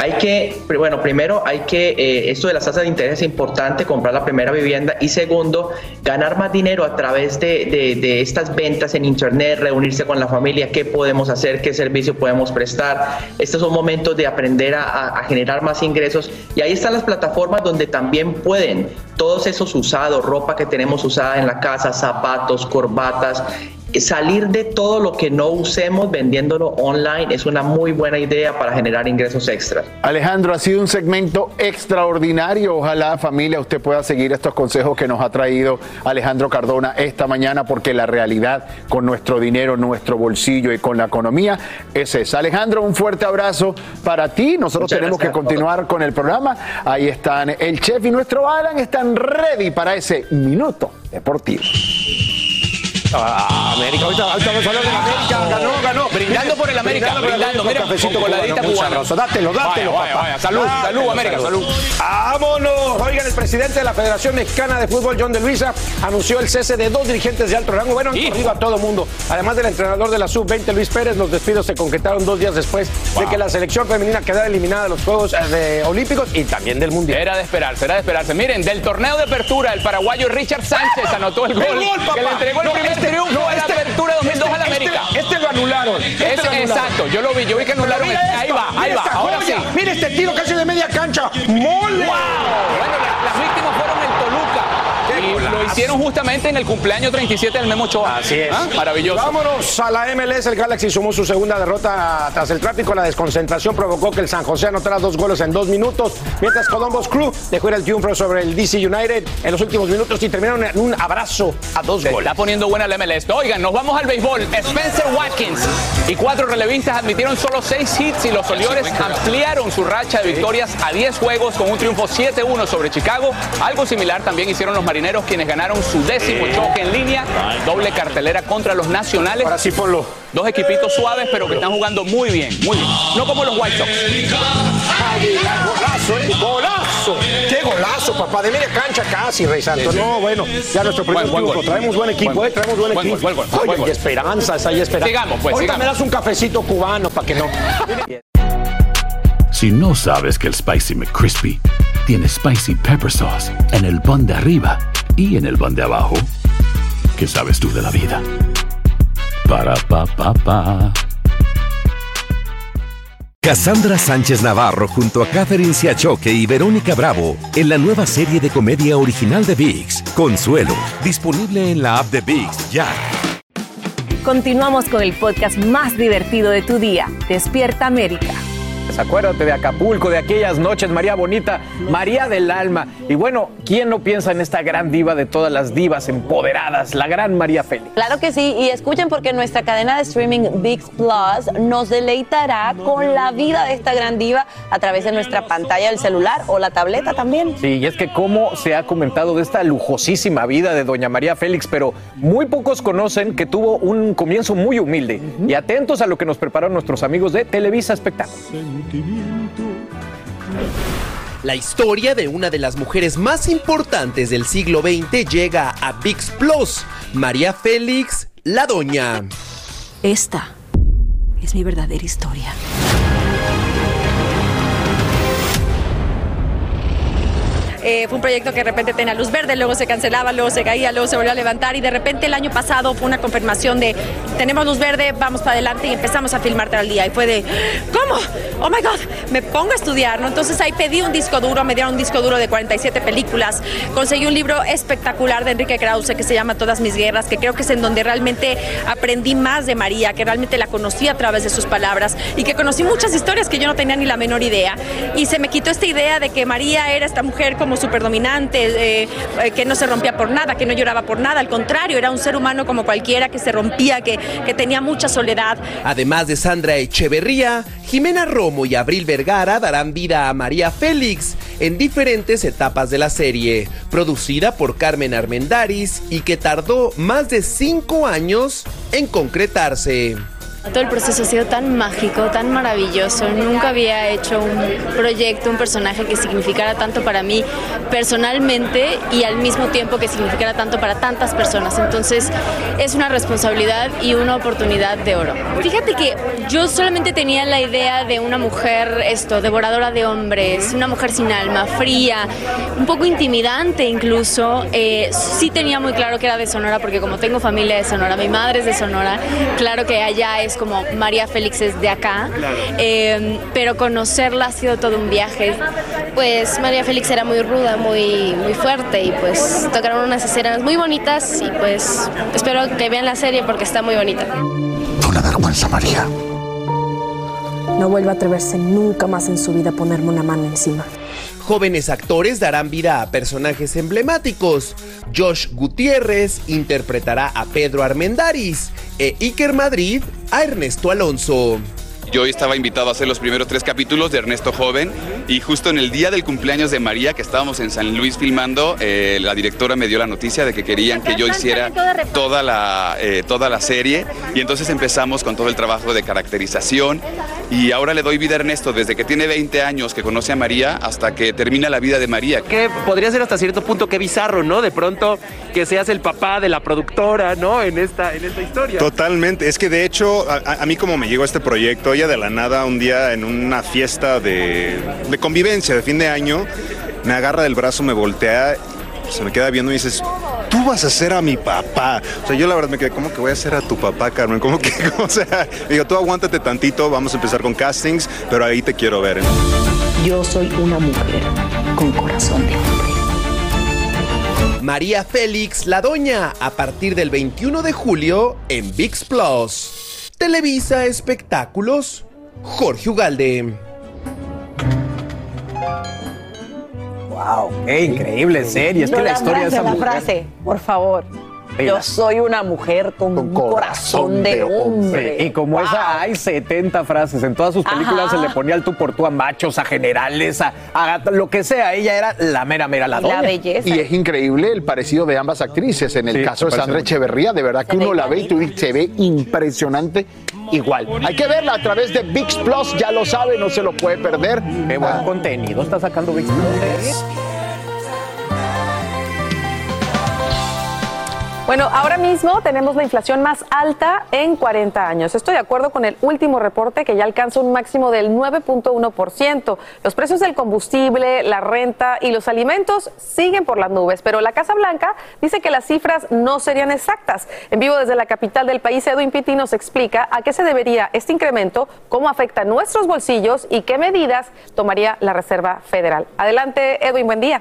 Hay que, bueno, primero hay que, eh, esto de las tasas de interés es importante, comprar la primera vivienda y segundo, ganar más dinero a través de, de- estas ventas en internet, reunirse con la familia, qué podemos hacer, qué servicio podemos prestar. Estos son momentos de aprender a generar más ingresos y ahí están las plataformas donde también pueden todos esos usados, ropa que tenemos usada en la casa, zapatos, corbatas, salir de todo lo que no usemos vendiéndolo online es una muy buena idea para generar ingresos extras. Alejandro, ha sido un segmento extraordinario. Ojalá, familia, usted pueda seguir estos consejos que nos ha traído Alejandro Cardona esta mañana, porque la realidad con nuestro dinero, nuestro bolsillo y con la economía es esa. Alejandro, un fuerte abrazo para ti. Nosotros Muchas tenemos que continuar con el programa. Ahí están el chef y nuestro Alan están ready para ese minuto deportivo. Ah, América, ahorita, ahorita vamos a hablar de la América, ganó, ganó. Brindando por el América, por el brindando, América, mira, cafecito con cubano, coladita con cubana. sabroso. Dátelo, dátelo, Vaya, papá. vaya. Salud, salud, América, salud. ¡Vámonos! Oigan, el presidente de la Federación Mexicana de Fútbol, John de Luisa, anunció el cese de dos dirigentes de alto rango. Bueno, han corrido a todo mundo. Además del entrenador de la Sub-20, Luis Pérez, los despidos se concretaron dos días después de que la selección femenina quedara eliminada de los Juegos eh, de Olímpicos y también del Mundial. Era de esperarse, era de esperarse. Miren, del torneo de apertura, el paraguayo Richard Sánchez anotó el gol, ¡El gol, papá! que le entregó el No, primer triunfo no, la este- apertura 2002 a la este- América. Este, este lo anularon. Este Es- lo anularon. exacto, yo lo vi, yo vi que anularon. Mira ahí va, ahí va, ahora sí. Mira este tiro casi de media cancha. ¡Mole! Bueno, la- víctimas fueron el Toluca. Qué Y golazo, lo nacieron justamente en el cumpleaños 37 del Memo Ochoa. Así es. ¿Ah? Maravilloso. Vámonos a la MLS. El Galaxy sumó su segunda derrota tras el tráfico. La desconcentración provocó que el San José anotara dos goles en dos minutos, mientras Columbus Crew dejó ir el triunfo sobre el DC United en los últimos minutos y terminaron en un abrazo a dos Se goles. está poniendo buena la MLS. Oigan, nos vamos al béisbol. Spencer Watkins y cuatro relevistas admitieron solo seis hits y los Orioles ampliaron su racha de victorias a 10 juegos con un triunfo 7-1 sobre Chicago. Algo similar también hicieron los marineros quienes ganaron su décimo choque en línea. Doble cartelera contra los nacionales. Ahora sí ponlo. Dos equipitos suaves pero que están jugando muy bien, muy bien. No como los White Sox. Golazo, ¿eh? Golazo. Qué golazo, papá. De media cancha casi, Rey Santos. Sí, sí. No, bueno, ya nuestro primer Buen, buen triunfo. Traemos buen equipo, Buen ¿eh? Traemos buen gol. equipo. Buen buen Oye, buen hay esperanzas, hay esperanzas. Sigamos, pues, Ahorita sigamos. me das un cafecito cubano para que no. Si no sabes que el Spicy McCrispy tiene Spicy Pepper Sauce en el pan de arriba y en el pan de abajo, ¿qué sabes tú de la vida? Para, pa, pa, pa. Cassandra Sánchez Navarro junto a Catherine Siachoque y Verónica Bravo en la nueva serie de comedia original de VIX, Consuelo, disponible en la app de VIX ya. Continuamos con el podcast más divertido de tu día, Despierta América. Acuérdate de Acapulco, de aquellas noches, María Bonita, María del Alma. Y bueno, ¿quién no piensa en esta gran diva de todas las divas empoderadas, la gran María Félix? Claro que sí, y escuchen porque nuestra cadena de streaming VIX Plus nos deleitará con la vida de esta gran diva a través de nuestra pantalla del celular o la tableta también. Sí, y es que cómo se ha comentado de esta lujosísima vida de doña María Félix, pero muy pocos conocen que tuvo un comienzo muy humilde. Y atentos a lo que nos prepararon nuestros amigos de Televisa Espectáculos. La historia de una de las mujeres más importantes del siglo XX llega a VIX Plus, María Félix, la doña. Esta es mi verdadera historia. Eh, fue un proyecto que de repente tenía luz verde, luego se cancelaba, luego se caía, luego se volvió a levantar y de repente el año pasado fue una confirmación de tenemos luz verde, vamos para adelante y empezamos a filmar al día y fue de ¿cómo? Oh my god, me pongo a estudiar, ¿no? Entonces ahí pedí un disco duro, me dieron un disco duro de 47 películas, conseguí un libro espectacular de Enrique Krause que se llama Todas mis guerras, que creo que es en donde realmente aprendí más de María, que realmente la conocí a través de sus palabras y que conocí muchas historias que yo no tenía ni la menor idea y se me quitó esta idea de que María era esta mujer como súper dominante, eh, eh, que no se rompía por nada, que no lloraba por nada, al contrario, era un ser humano como cualquiera que se rompía, que, que tenía mucha soledad. Además de Sandra Echeverría, Jimena Romo y Abril Vergara darán vida a María Félix en diferentes etapas de la serie, producida por Carmen Armendaris y que tardó más de cinco años en concretarse. Todo el proceso ha sido tan mágico, tan maravilloso. Nunca había hecho un proyecto, un personaje que significara tanto para mí personalmente y al mismo tiempo que significara tanto para tantas personas. Entonces es una responsabilidad y una oportunidad de oro. Fíjate que yo solamente tenía la idea de una mujer, esto, devoradora de hombres, una mujer sin alma, fría, un poco intimidante incluso. Eh, sí tenía muy claro que era de Sonora porque como tengo familia de Sonora, mi madre es de Sonora, claro que allá es como María Félix es de acá, eh, pero conocerla ha sido todo un viaje. Pues María Félix era muy ruda, muy, muy fuerte y pues tocaron unas escenas muy bonitas y pues espero que vean la serie porque está muy bonita. Una vergüenza, María. No vuelva a atreverse nunca más en su vida a ponerme una mano encima. Jóvenes actores darán vida a personajes emblemáticos. Josh Gutiérrez interpretará a Pedro Armendaris e Iker Madrid a Ernesto Alonso. Yo estaba invitado a hacer los primeros tres capítulos de Ernesto Joven y justo en el día del cumpleaños de María, que estábamos en San Luis filmando, eh, la directora me dio la noticia de que querían que yo hiciera toda la, eh, toda la serie y entonces empezamos con todo el trabajo de caracterización y ahora le doy vida a Ernesto desde que tiene 20 años que conoce a María hasta que termina la vida de María. Que podría ser hasta cierto punto que bizarro, ¿no? De pronto que seas el papá de la productora, ¿no? En esta, en esta historia. Totalmente, es que de hecho a, a mí como me llegó este proyecto, ella de la nada un día en una fiesta de, de convivencia de fin de año, me agarra del brazo, me voltea, se me queda viendo y dices, tú vas a ser a mi papá. O sea, yo la verdad me quedé, ¿cómo que voy a ser a tu papá, Carmen? ¿Cómo que, o sea, digo, tú aguántate tantito, vamos a empezar con castings, pero ahí te quiero ver. Yo soy una mujer con corazón de hombre. María Félix, la doña, a partir del 21 de julio en VIX Plus. Televisa Espectáculos, Jorge Ugalde. Wow, qué increíble serie. Es No que la la historia de frase, esa la mujer. frase, por favor. Yo soy una mujer con, un corazón de hombre. Y como esa hay 70 frases. En todas sus películas Ajá. se le ponía el tú por tú a machos, a generales, a, a lo que sea. Ella era la mera, mera, la doña. Y es increíble el parecido de ambas actrices. En el Sí, caso de Sandra mucho. Echeverría, de verdad que uno la ve y tú dices, se ve impresionante igual. Hay que verla a través de VIX Plus, ya lo sabe, no se lo puede perder. Qué buen contenido está sacando VIX Plus. Bueno, ahora mismo tenemos la inflación más alta en 40 años. Estoy de acuerdo con el último reporte que ya alcanza un máximo del 9.1%. Los precios del combustible, la renta y los alimentos siguen por las nubes, pero la Casa Blanca dice que las cifras no serían exactas. En vivo desde la capital del país, Edwin Pitti nos explica a qué se debería este incremento, cómo afecta nuestros bolsillos y qué medidas tomaría la Reserva Federal. Adelante, Edwin, buen día.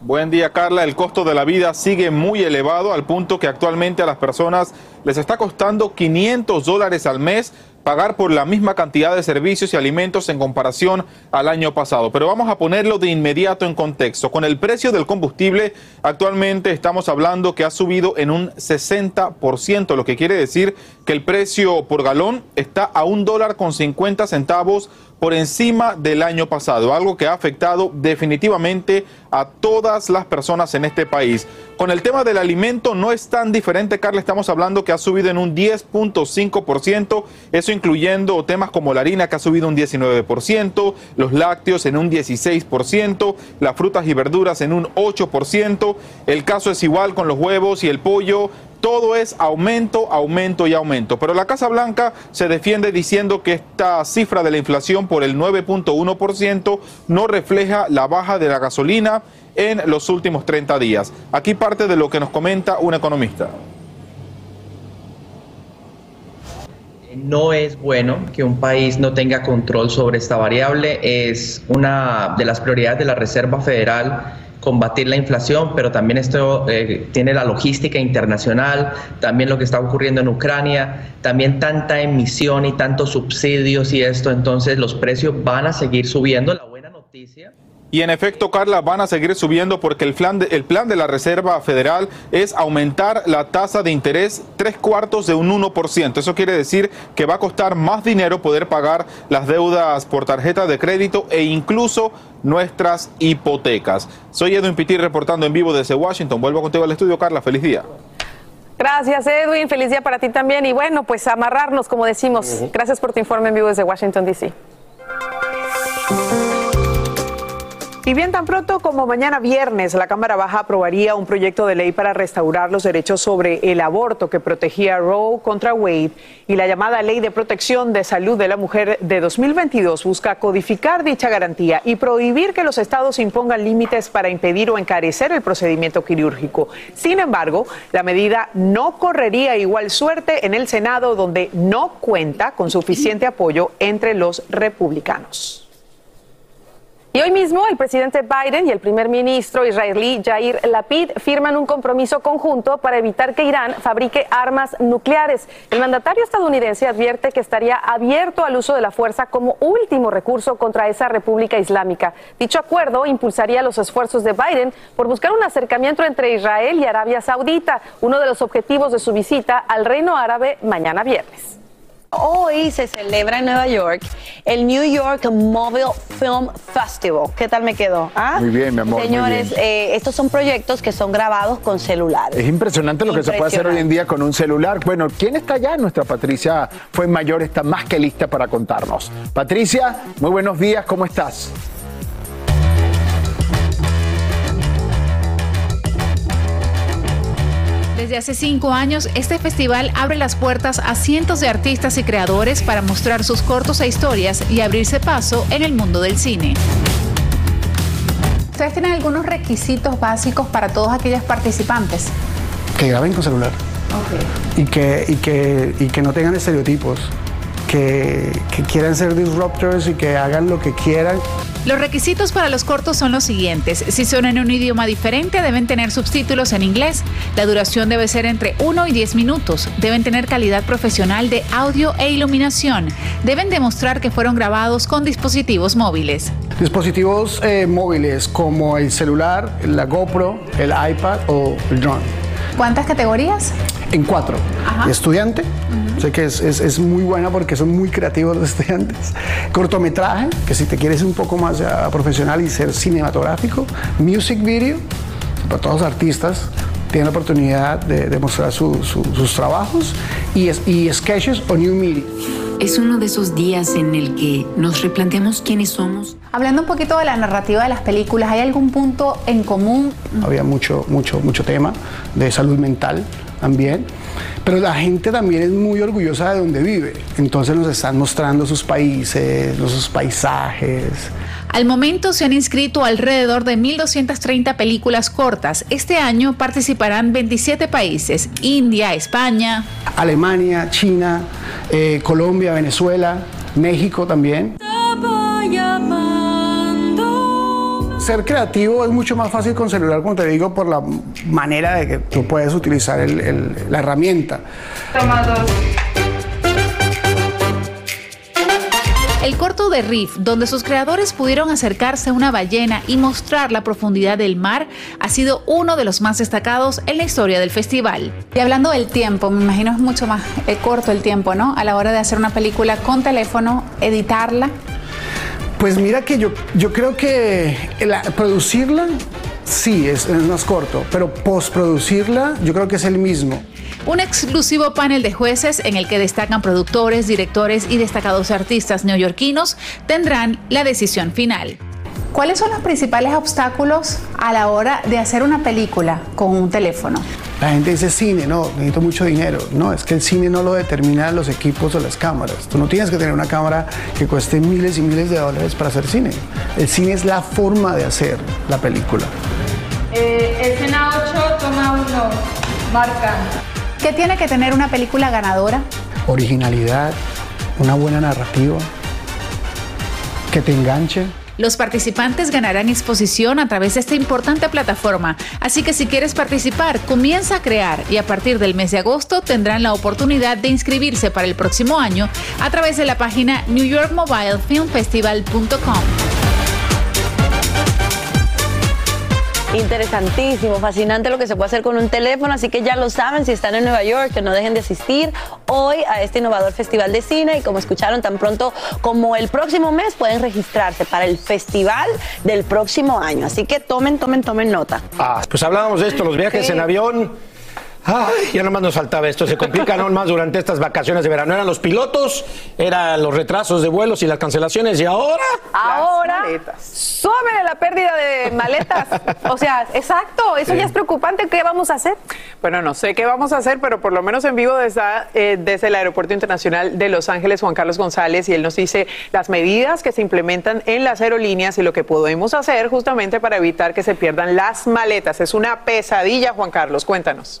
Buen día, Carla. El costo de la vida sigue muy elevado al punto que actualmente a las personas les está costando 500 dólares al mes pagar por la misma cantidad de servicios y alimentos en comparación al año pasado. Pero vamos a ponerlo de inmediato en contexto. Con el precio del combustible, actualmente estamos hablando que ha subido en un 60%, lo que quiere decir que el precio por galón está a un dólar con 50 centavos por encima del año pasado, algo que ha afectado definitivamente a todas las personas en este país. Con el tema del alimento no es tan diferente, Carla, estamos hablando que ha subido en un 10.5%, eso incluyendo temas como la harina que ha subido un 19%, los lácteos en un 16%, las frutas y verduras en un 8%, el caso es igual con los huevos y el pollo, todo es aumento, aumento y aumento. Pero la Casa Blanca se defiende diciendo que esta cifra de la inflación por el 9.1% no refleja la baja de la gasolina en los últimos 30 días. Aquí parte de lo que nos comenta un economista. No es bueno que un país no tenga control sobre esta variable. Es una de las prioridades de la Reserva Federal combatir la inflación, pero también esto eh, tiene la logística internacional, también lo que está ocurriendo en Ucrania, también tanta emisión y tantos subsidios y esto, entonces los precios van a seguir subiendo. La buena noticia Y en efecto, Carla, van a seguir subiendo porque el plan, de, el plan de la Reserva Federal es aumentar la tasa de interés tres cuartos de un 1%. Eso quiere decir que va a costar más dinero poder pagar las deudas por tarjeta de crédito e incluso nuestras hipotecas. Soy Edwin Pitti reportando en vivo desde Washington. Vuelvo contigo al estudio, Carla. Feliz día. Gracias, Edwin. Feliz día para ti también. Y bueno, pues amarrarnos, como decimos. Gracias por tu informe en vivo desde Washington, D.C. Y bien, tan pronto como mañana viernes, la Cámara Baja aprobaría un proyecto de ley para restaurar los derechos sobre el aborto que protegía Roe contra Wade y la llamada Ley de Protección de Salud de la Mujer de 2022 busca codificar dicha garantía y prohibir que los estados impongan límites para impedir o encarecer el procedimiento quirúrgico. Sin embargo, la medida no correría igual suerte en el Senado, donde no cuenta con suficiente apoyo entre los republicanos. Y hoy mismo el presidente Biden y el primer ministro israelí Yair Lapid firman un compromiso conjunto para evitar que Irán fabrique armas nucleares. El mandatario estadounidense advierte que estaría abierto al uso de la fuerza como último recurso contra esa república islámica. Dicho acuerdo impulsaría los esfuerzos de Biden por buscar un acercamiento entre Israel y Arabia Saudita, uno de los objetivos de su visita al Reino Árabe mañana viernes. Hoy se celebra en Nueva York el New York Mobile Film Festival. ¿Qué tal me quedó? ¿Ah? Muy bien, mi amor, Señores, bien. eh, estos son proyectos que son grabados con celulares. Es impresionante lo que se puede hacer hoy en día con un celular. Bueno, ¿quién está allá? Nuestra Patricia fue mayor, está más que lista para contarnos. Patricia, muy buenos días, ¿cómo estás? Desde hace cinco años, este festival abre las puertas a cientos de artistas y creadores para mostrar sus cortos e historias y abrirse paso en el mundo del cine. Ustedes tienen algunos requisitos básicos para todos aquellos participantes. Que graben con celular y, que, y, que, y que no tengan estereotipos. Que, que quieran ser disruptors y que hagan lo que quieran. Los requisitos para los cortos son los siguientes. Si son en un idioma diferente, deben tener subtítulos en inglés. La duración debe ser entre 1 y 10 minutos. Deben tener calidad profesional de audio e iluminación. Deben demostrar que fueron grabados con dispositivos móviles. Dispositivos eh, móviles como el celular, la GoPro, el iPad o el drone. ¿Cuántas categorías? En cuatro. Estudiante, sé que es, es- es muy buena porque son muy creativos los estudiantes. Cortometraje, que si te quieres un poco más ya profesional y ser cinematográfico. Music video, para todos los artistas tienen la oportunidad de, de mostrar su- su- sus trabajos. Y, es- y sketches o new media. Es uno de esos días en el que nos replanteamos quiénes somos. Hablando un poquito de la narrativa de las películas, ¿hay algún punto en común? Había mucho, mucho, mucho tema de salud mental también. Pero la gente también es muy orgullosa de donde vive. Entonces nos están mostrando sus países, sus paisajes. Al momento se han inscrito alrededor de 1.230 películas cortas. Este año participarán 27 países, India, España. Alemania, China, eh, Colombia, Venezuela, México también. Ser creativo es mucho más fácil con celular, como te digo, por la manera de que tú puedes utilizar el- el- la herramienta. El corto de Reef, donde sus creadores pudieron acercarse a una ballena y mostrar la profundidad del mar, ha sido uno de los más destacados en la historia del festival. Y hablando del tiempo, me imagino es mucho más eh, corto el tiempo, ¿no? A la hora de hacer una película con teléfono, editarla. Pues mira que yo, yo creo que la- producirla sí es, es más corto, pero postproducirla yo creo que es el mismo. Un exclusivo panel de jueces en el que destacan productores, directores y destacados artistas neoyorquinos tendrán la decisión final. ¿Cuáles son los principales obstáculos a la hora de hacer una película con un teléfono? La gente dice cine, no, necesito mucho dinero. No, es que el cine no lo determinan los equipos o las cámaras. Tú no tienes que tener una cámara que cueste miles y miles de dólares para hacer cine. El cine es la forma de hacer la película. escena 8, toma 1, marca. ¿Qué tiene que tener una película ganadora? Originalidad, una buena narrativa, que te enganche. Los participantes ganarán exposición a través de esta importante plataforma, así que si quieres participar, comienza a crear y a partir del mes de agosto tendrán la oportunidad de inscribirse para el próximo año a través de la página newyorkmobilefilmfestival.com. Interesantísimo, fascinante lo que se puede hacer con un teléfono, así que ya lo saben si están en Nueva York, que no dejen de asistir hoy a este innovador festival de cine y como escucharon tan pronto como el próximo mes pueden registrarse para el festival del próximo año, así que tomen, tomen, tomen nota. Ah, pues hablábamos de esto, los viajes Sí. en avión. Ay, ya nomás nos faltaba esto. Se complica no más durante estas vacaciones de verano. Eran los pilotos, eran los retrasos de vuelos y las cancelaciones. Y ahora. Ahora, súbele la pérdida de maletas. O sea, exacto, eso Sí. ya es preocupante. ¿Qué vamos a hacer? Bueno, no sé qué vamos a hacer, pero por lo menos en vivo está eh, desde el Aeropuerto Internacional de Los Ángeles Juan Carlos González y él nos dice las medidas que se implementan en las aerolíneas y lo que podemos hacer justamente para evitar que se pierdan las maletas. Es una pesadilla, Juan Carlos, cuéntanos.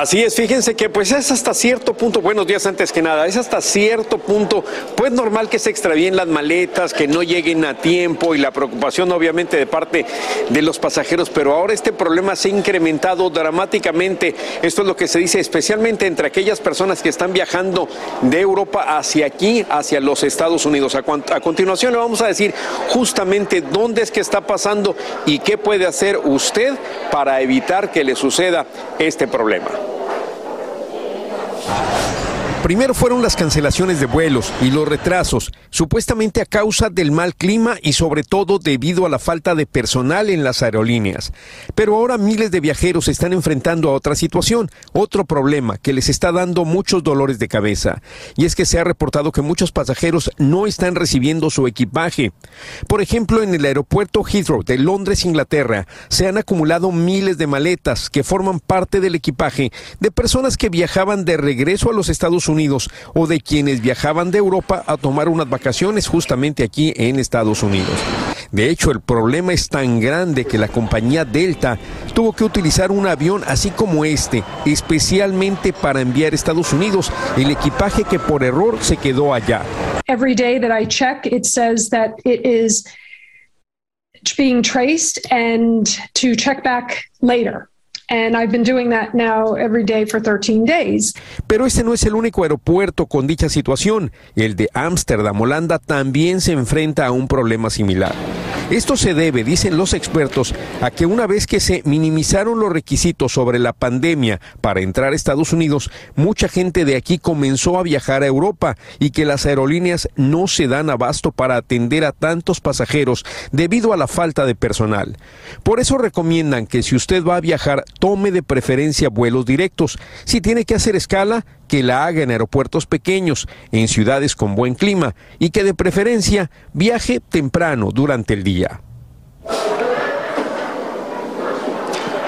Así es, fíjense que pues es hasta cierto punto, buenos días antes que nada, es hasta cierto punto pues normal que se extravíen las maletas, que no lleguen a tiempo y la preocupación obviamente de parte de los pasajeros, pero ahora este problema se ha incrementado dramáticamente, esto es lo que se dice especialmente entre aquellas personas que están viajando de Europa hacia aquí, hacia los Estados Unidos. A, a continuación le vamos a decir justamente dónde es que está pasando y qué puede hacer usted para evitar que le suceda este problema. Primero fueron las cancelaciones de vuelos y los retrasos, supuestamente a causa del mal clima y sobre todo debido a la falta de personal en las aerolíneas. Pero ahora miles de viajeros se están enfrentando a otra situación, otro problema que les está dando muchos dolores de cabeza. Y es que se ha reportado que muchos pasajeros no están recibiendo su equipaje. Por ejemplo, en el aeropuerto Heathrow de Londres, Inglaterra, se han acumulado miles de maletas que forman parte del equipaje de personas que viajaban de regreso a los Estados Unidos o de quienes viajaban de Europa a tomar unas vacaciones justamente aquí en Estados Unidos. De hecho, el problema es tan grande que la compañía Delta tuvo que utilizar un avión así como este, especialmente para enviar a Estados Unidos el equipaje que por error se quedó allá. Every day that I check, it says that it is being traced and to check back later. And I've been doing that now every day for 13 days. Pero este no es el único aeropuerto con dicha situación. El de Ámsterdam, Holanda, también se enfrenta a un problema similar. Esto se debe, dicen los expertos, a que una vez que se minimizaron los requisitos sobre la pandemia para entrar a Estados Unidos, mucha gente de aquí comenzó a viajar a Europa y que las aerolíneas no se dan abasto para atender a tantos pasajeros debido a la falta de personal. Por eso recomiendan que si usted va a viajar, tome de preferencia vuelos directos. Si tiene que hacer escala, que la haga en aeropuertos pequeños, en ciudades con buen clima y que de preferencia viaje temprano durante el día.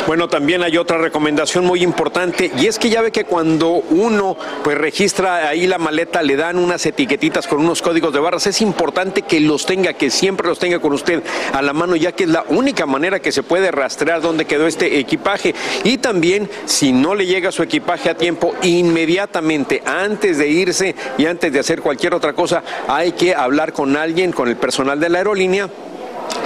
Bueno, también hay otra recomendación muy importante y es que ya ve que cuando uno pues registra ahí la maleta le dan unas etiquetitas con unos códigos de barras, es importante que los tenga, que siempre los tenga con usted a la mano ya que es la única manera que se puede rastrear dónde quedó este equipaje. Y también si no le llega su equipaje a tiempo inmediatamente antes de irse y antes de hacer cualquier otra cosa hay que hablar con alguien, con el personal de la aerolínea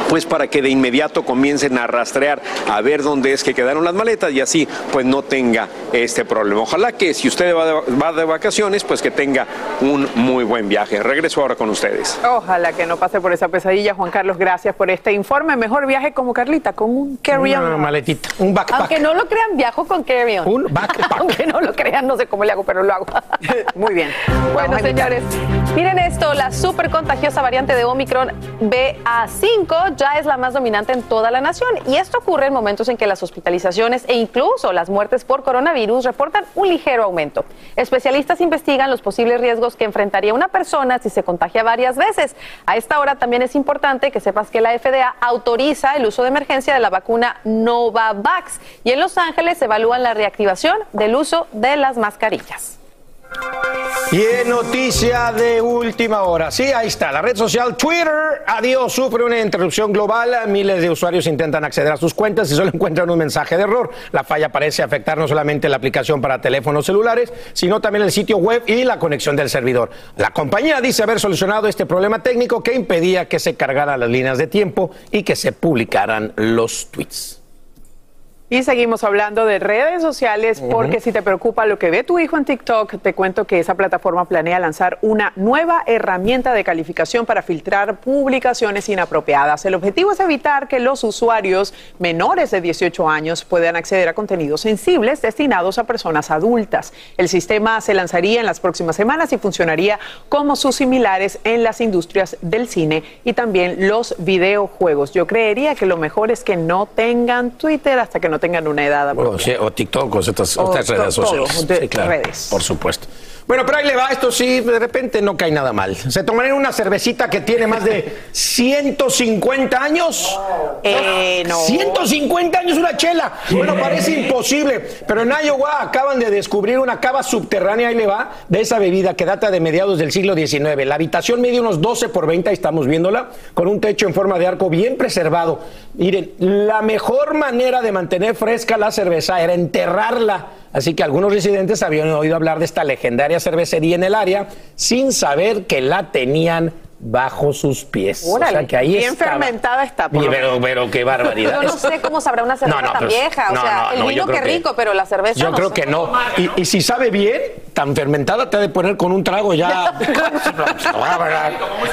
pues para que de inmediato comiencen a rastrear a ver dónde es que quedaron las maletas y así pues no tenga este problema. Ojalá que si usted va de, va de vacaciones pues que tenga un muy buen viaje. Regreso ahora con ustedes. Ojalá que no pase por esa pesadilla. Juan Carlos, gracias por este informe. Mejor viaje como Carlita, con un carry-on. Una maletita, un backpack. Aunque no lo crean, viajo con carry-on. Un backpack. Aunque no lo crean, no sé cómo le hago, pero lo hago. Muy bien. Bueno, señores, miren esto, la súper contagiosa variante de Omicron BA5 ya es la más dominante en toda la nación y esto ocurre en momentos en que las hospitalizaciones e incluso las muertes por coronavirus reportan un ligero aumento. Especialistas investigan los posibles riesgos que enfrentaría una persona si se contagia varias veces. A esta hora también es importante que sepas que la FDA autoriza el uso de emergencia de la vacuna Novavax y en Los Ángeles evalúan la reactivación del uso de las mascarillas. Y en noticia de última hora, sí, ahí está, la red social Twitter, adiós, sufre una interrupción global, miles de usuarios intentan acceder a sus cuentas y solo encuentran un mensaje de error. La falla parece afectar no solamente la aplicación para teléfonos celulares, sino también el sitio web y la conexión del servidor. La compañía dice haber solucionado este problema técnico que impedía que se cargaran las líneas de tiempo y que se publicaran los tweets. Y seguimos hablando de redes sociales porque si te preocupa lo que ve tu hijo en TikTok, te cuento que esa plataforma planea lanzar una nueva herramienta de calificación para filtrar publicaciones inapropiadas. El objetivo es evitar que los usuarios menores de 18 años puedan acceder a contenidos sensibles destinados a personas adultas. El sistema se lanzaría en las próximas semanas y funcionaría como sus similares en las industrias del cine y también los videojuegos. Yo creería que lo mejor es que no tengan Twitter hasta que no tengan una edad. O, sí, o TikTok o otras redes sociales. de- Sí, claro, redes. Por supuesto. Bueno, pero ahí le va, esto sí, de repente no cae nada mal. ¿Se tomarían una cervecita que tiene más de 150 años? Eh, no. 150 años una chela. Bueno, parece imposible, pero en Iowa acaban de descubrir una cava subterránea, ahí le va, de esa bebida que data de mediados del siglo XIX. La habitación mide unos 12 por 20, ahí estamos viéndola, con un techo en forma de arco bien preservado. Miren, la mejor manera de mantener fresca la cerveza era enterrarla. Así que algunos residentes habían oído hablar de esta legendaria cervecería en el área sin saber que la tenían bajo sus pies. Órale, o sea que ahí bien estaba. fermentada está. por pero, pero qué barbaridad. Yo no sé cómo sabrá una cerveza No, no, tan pero- vieja. O no, sea, no, el vino qué que- rico, pero la cerveza Yo no creo sé. que no. Y, y si sabe bien, tan fermentada te ha de poner con un trago ya.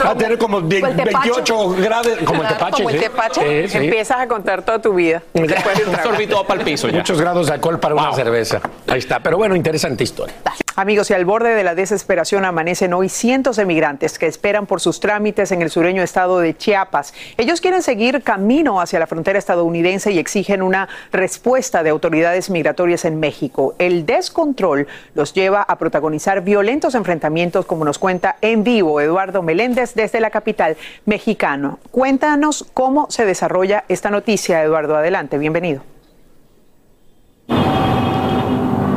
Va a tener como de- Como el tepache. 28 grados, como el tepache. como el tepache. Sí, sí. Empiezas a contar toda tu vida. Un trago. para el piso Muchos grados de alcohol para una cerveza. Ahí está. Pero bueno, interesante historia. Amigos, y al borde de la desesperación amanecen hoy cientos de migrantes que esperan por sus trámites en el sureño estado de Chiapas. Ellos quieren seguir camino hacia la frontera estadounidense y exigen una respuesta de autoridades migratorias en México. El descontrol los lleva a protagonizar violentos enfrentamientos, como nos cuenta en vivo Eduardo Meléndez desde la capital mexicano. Cuéntanos cómo se desarrolla esta noticia, Eduardo. Adelante, bienvenido.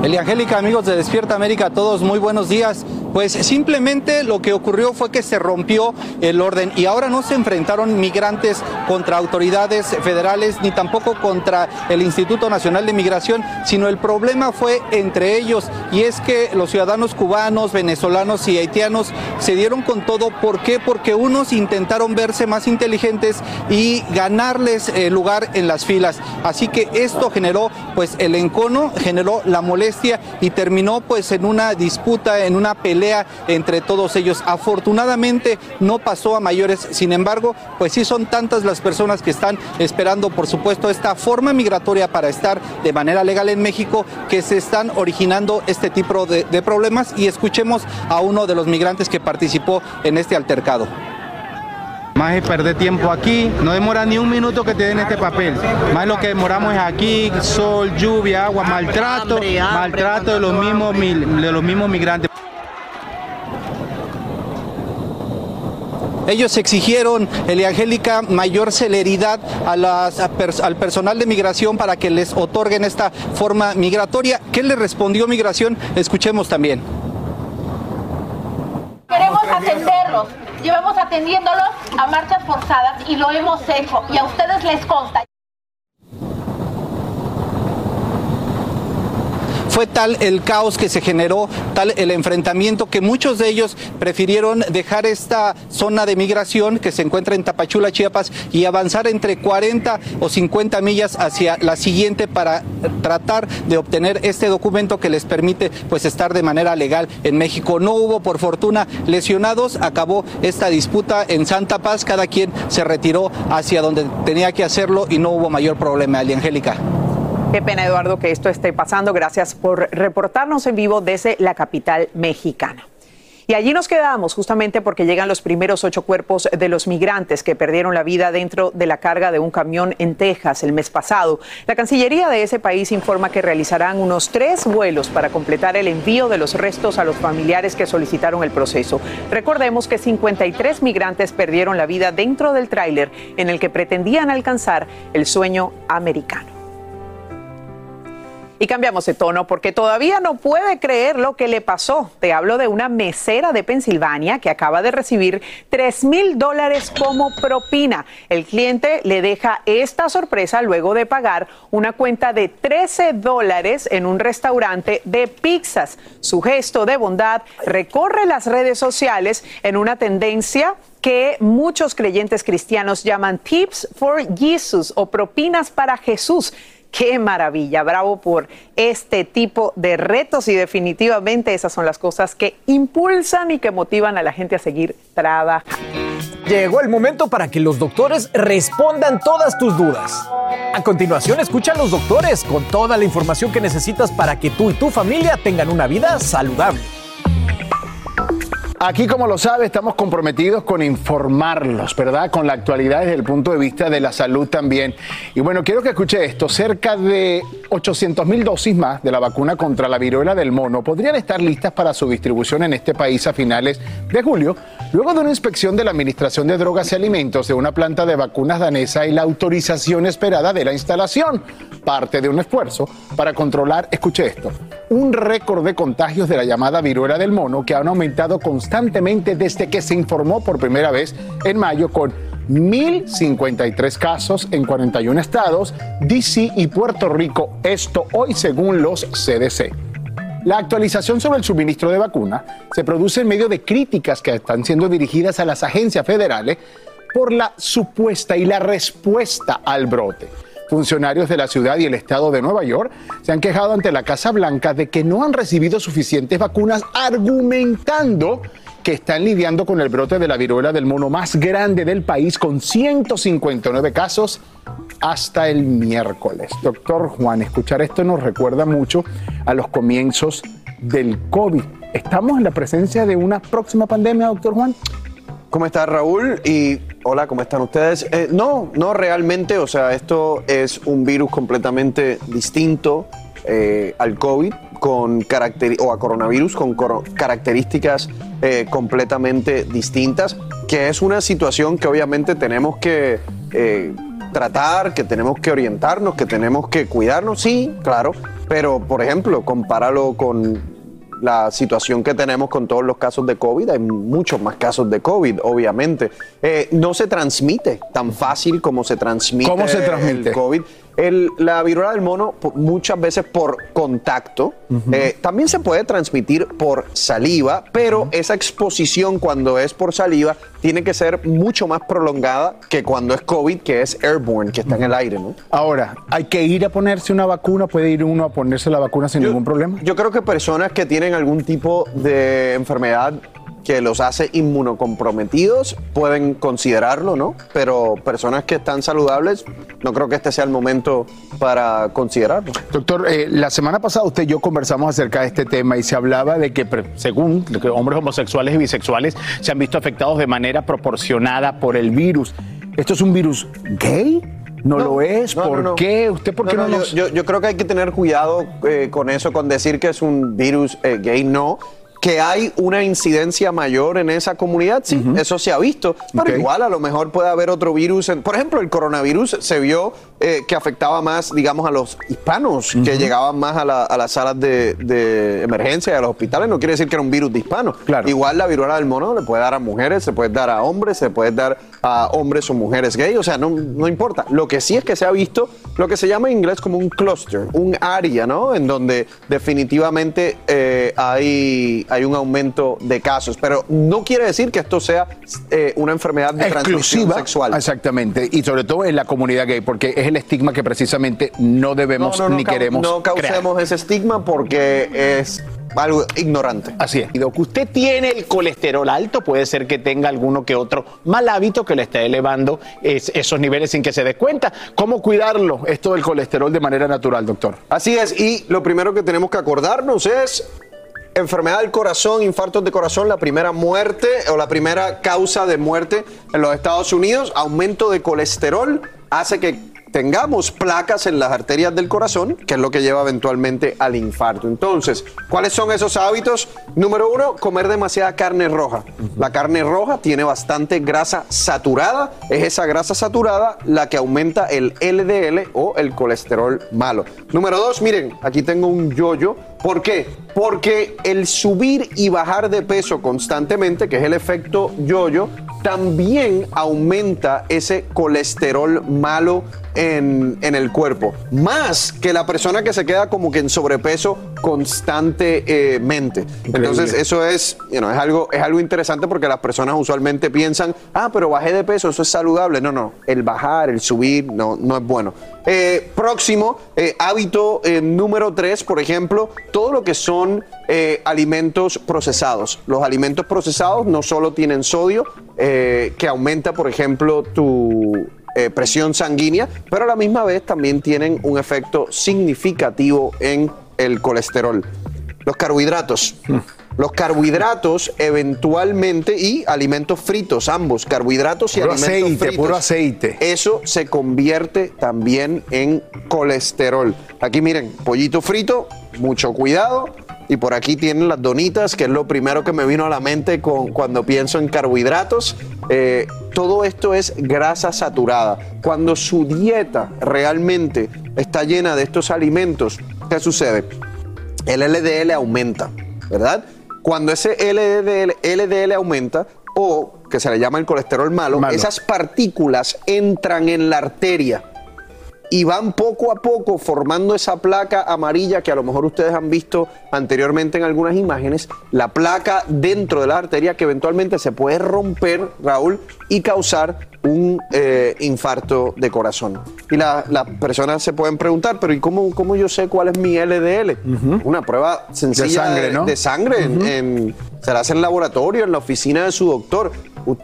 Eliangélica, amigos de Despierta América, todos muy buenos días. Pues simplemente lo que ocurrió fue que se rompió el orden y ahora no se enfrentaron migrantes contra autoridades federales ni tampoco contra el Instituto Nacional de Migración, sino el problema fue entre ellos y es que los ciudadanos cubanos, venezolanos y haitianos se dieron con todo. ¿Por qué? Porque unos intentaron verse más inteligentes y ganarles eh, lugar en las filas. Así que esto generó pues el encono, generó la molestia y terminó pues en una disputa, en una pelea entre todos ellos. Afortunadamente no pasó a mayores, sin embargo, pues sí son tantas las personas que están esperando, por supuesto, esta forma migratoria para estar de manera legal en México que se están originando este tipo de, problemas y escuchemos a uno de los migrantes que participó en este altercado. Más es perder tiempo aquí, no demora ni un minuto que te den este papel. Más lo que demoramos es aquí, sol, lluvia, agua, maltrato, maltrato de los mismos, mil- de los mismos migrantes. Ellos exigieron, Eliangélica, mayor celeridad a las- a pers- al personal de migración para que les otorguen esta forma migratoria. ¿Qué le respondió migración? Escuchemos también. Queremos atenderlos. Llevamos atendiéndolos a marchas forzadas y lo hemos hecho. Y a ustedes les consta. Fue tal el caos que se generó, tal el enfrentamiento que muchos de ellos prefirieron dejar esta zona de migración que se encuentra en Tapachula, Chiapas, y avanzar entre 40 o 50 millas hacia la siguiente para tratar de obtener este documento que les permite pues estar de manera legal en México. No hubo por fortuna lesionados, acabó esta disputa en Santa Paz, cada quien se retiró hacia donde tenía que hacerlo y no hubo mayor problema, Ali Angélica. Qué pena, Eduardo, que esto esté pasando. Gracias por reportarnos en vivo desde la capital mexicana. Y allí nos quedamos justamente porque llegan los primeros ocho cuerpos de los migrantes que perdieron la vida dentro de la carga de un camión en Texas el mes pasado. La Cancillería de ese país informa que realizarán unos tres vuelos para completar el envío de los restos a los familiares que solicitaron el proceso. Recordemos que 53 migrantes perdieron la vida dentro del tráiler en el que pretendían alcanzar el sueño americano. Y cambiamos de tono porque todavía no puede creer lo que le pasó. Te hablo de una mesera de Pensilvania que acaba de recibir 3 mil dólares como propina. El cliente le deja esta sorpresa luego de pagar una cuenta de 13 dólares en un restaurante de pizzas. Su gesto de bondad recorre las redes sociales en una tendencia que muchos creyentes cristianos llaman tips for Jesus o propinas para Jesús. Qué maravilla, bravo por este tipo de retos y definitivamente esas son las cosas que impulsan y que motivan a la gente a seguir trabajando. Llegó el momento para que los doctores respondan todas tus dudas. A continuación, escucha a los doctores con toda la información que necesitas para que tú y tu familia tengan una vida saludable. Aquí, como lo sabe, estamos comprometidos con informarlos, ¿verdad? Con la actualidad desde el punto de vista de la salud también. Y bueno, quiero que escuche esto. Cerca de 800 mil dosis más de la vacuna contra la viruela del mono podrían estar listas para su distribución en este país a finales de julio, luego de una inspección de la Administración de Drogas y Alimentos de una planta de vacunas danesa y la autorización esperada de la instalación. Parte de un esfuerzo para controlar, escuche esto, un récord de contagios de la llamada viruela del mono que han aumentado constantemente desde que se informó por primera vez en mayo con 1.053 casos en 41 estados, DC y Puerto Rico. Esto hoy según los CDC. La actualización sobre el suministro de vacuna se produce en medio de críticas que están siendo dirigidas a las agencias federales por la supuesta y la respuesta al brote. Funcionarios de la ciudad y el estado de Nueva York se han quejado ante la Casa Blanca de que no han recibido suficientes vacunas, argumentando que están lidiando con el brote de la viruela del mono más grande del país, con 159 casos hasta el miércoles. Doctor Juan, escuchar esto nos recuerda mucho a los comienzos del COVID. ¿Estamos en la presencia de una próxima pandemia, doctor Juan? ¿Cómo está Raúl? Y hola, ¿cómo están ustedes? Eh, no, no realmente, o sea, esto es un virus completamente distinto eh, al COVID con o a coronavirus con características eh, completamente distintas, que es una situación que obviamente tenemos que tratar, que tenemos que orientarnos, que tenemos que cuidarnos, sí, claro, Pero, por ejemplo, compáralo con la situación que tenemos con todos los casos de COVID, hay muchos más casos de COVID, obviamente. Eh, no se transmite tan fácil como se transmite, ¿Cómo se transmite? el COVID. El- la viruela del mono muchas veces por contacto, eh, también se puede transmitir por saliva, pero esa exposición cuando es por saliva tiene que ser mucho más prolongada que cuando es COVID, que es airborne, que está en el aire, ¿no? Ahora, ¿hay que ir a ponerse una vacuna? ¿Puede ir uno a ponerse la vacuna sin ningún problema? Yo creo que personas que tienen algún tipo de enfermedad que los hace inmunocomprometidos pueden considerarlo, ¿no? Pero personas que están saludables, no creo que este sea el momento para considerarlo. Doctor, eh, la semana pasada usted y yo conversamos acerca de este tema y se hablaba de que, según que hombres homosexuales y bisexuales, se han visto afectados de manera proporcionada por el virus. ¿Esto es un virus gay? ¿No, lo es? No, ¿Por no. qué? ¿Usted por qué no, nos...? yo- yo creo que hay que tener cuidado eh, con eso, con decir que es un virus eh, gay, no. Que hay una incidencia mayor en esa comunidad, sí, eso se ha visto. Pero igual a lo mejor puede haber otro virus. en- por ejemplo, el coronavirus se vio eh, que afectaba más, digamos, a los hispanos, que llegaban más a, la- a las salas de, de emergencia y a los hospitales. No quiere decir que era un virus de hispanos. Igual la viruela del mono le puede dar a mujeres, se puede dar a hombres, se puede dar a hombres o mujeres gay. O sea, no, no importa. Lo que sí es que se ha visto lo que se llama en inglés como un cluster, un área, ¿no? En donde definitivamente eh, hay, hay un aumento de casos. Pero no quiere decir que esto sea eh, una enfermedad de transmisión exclusiva sexual. exactamente y sobre todo en la comunidad gay porque es el estigma que precisamente no debemos no, no, ni cau- queremos no causemos crear. ese estigma porque es algo ignorante. Así es. que usted tiene el colesterol alto, puede ser que tenga alguno que otro mal hábito que le esté elevando es- esos niveles sin que se dé cuenta. ¿Cómo cuidarlo esto del colesterol de manera natural, doctor? Así es, y lo primero que tenemos que acordarnos es enfermedad del corazón, infartos de corazón, la primera muerte o la primera causa de muerte en los Estados Unidos, aumento de colesterol hace que tengamos placas en las arterias del corazón, que es lo que lleva eventualmente al infarto. Entonces, ¿cuáles son esos hábitos? Número uno, comer demasiada carne roja. La carne roja tiene bastante grasa saturada. Es esa grasa saturada la que aumenta el LDL o el colesterol malo. Número dos, miren, aquí tengo un yoyo. ¿Por qué? Porque el subir y bajar de peso constantemente, que es el efecto yoyo, también aumenta ese colesterol malo en, en el cuerpo. Más que la persona que se queda como que en sobrepeso constantemente. Entonces, eso es, you know, es, algo, es algo interesante porque las personas usualmente piensan, ah, pero bajé de peso, eso es saludable. No, no, el bajar, el subir, no, no es bueno. Eh, próximo, eh, hábito eh, número tres, por ejemplo, todo lo que son alimentos procesados. Los alimentos procesados no solo tienen sodio, que aumenta, por ejemplo, tu eh, presión sanguínea, pero a la misma vez también tienen un efecto significativo en el colesterol. Los carbohidratos. Los carbohidratos eventualmente y alimentos fritos, ambos, carbohidratos y alimentos aceite, fritos. puro aceite. Eso se convierte también en colesterol. Aquí miren, pollito frito, mucho cuidado. Y por aquí tienen las donitas, que es lo primero que me vino a la mente con, cuando pienso en carbohidratos. Eh, todo esto es grasa saturada. Cuando su dieta realmente está llena de estos alimentos, ¿qué sucede? El LDL aumenta, ¿verdad? Cuando ese LDL, LDL aumenta, o que se le llama el colesterol malo, esas partículas entran en la arteria y van poco a poco formando esa placa amarilla que a lo mejor ustedes han visto anteriormente en algunas imágenes, la placa dentro de la arteria que eventualmente se puede romper, Raúl, y causar un eh, infarto de corazón. Y la- las personas se pueden preguntar, pero ¿y cómo, cómo yo sé cuál es mi LDL? Una prueba sencilla De sangre, ¿no? de sangre en- en- se la hace en laboratorio, en la oficina de su doctor.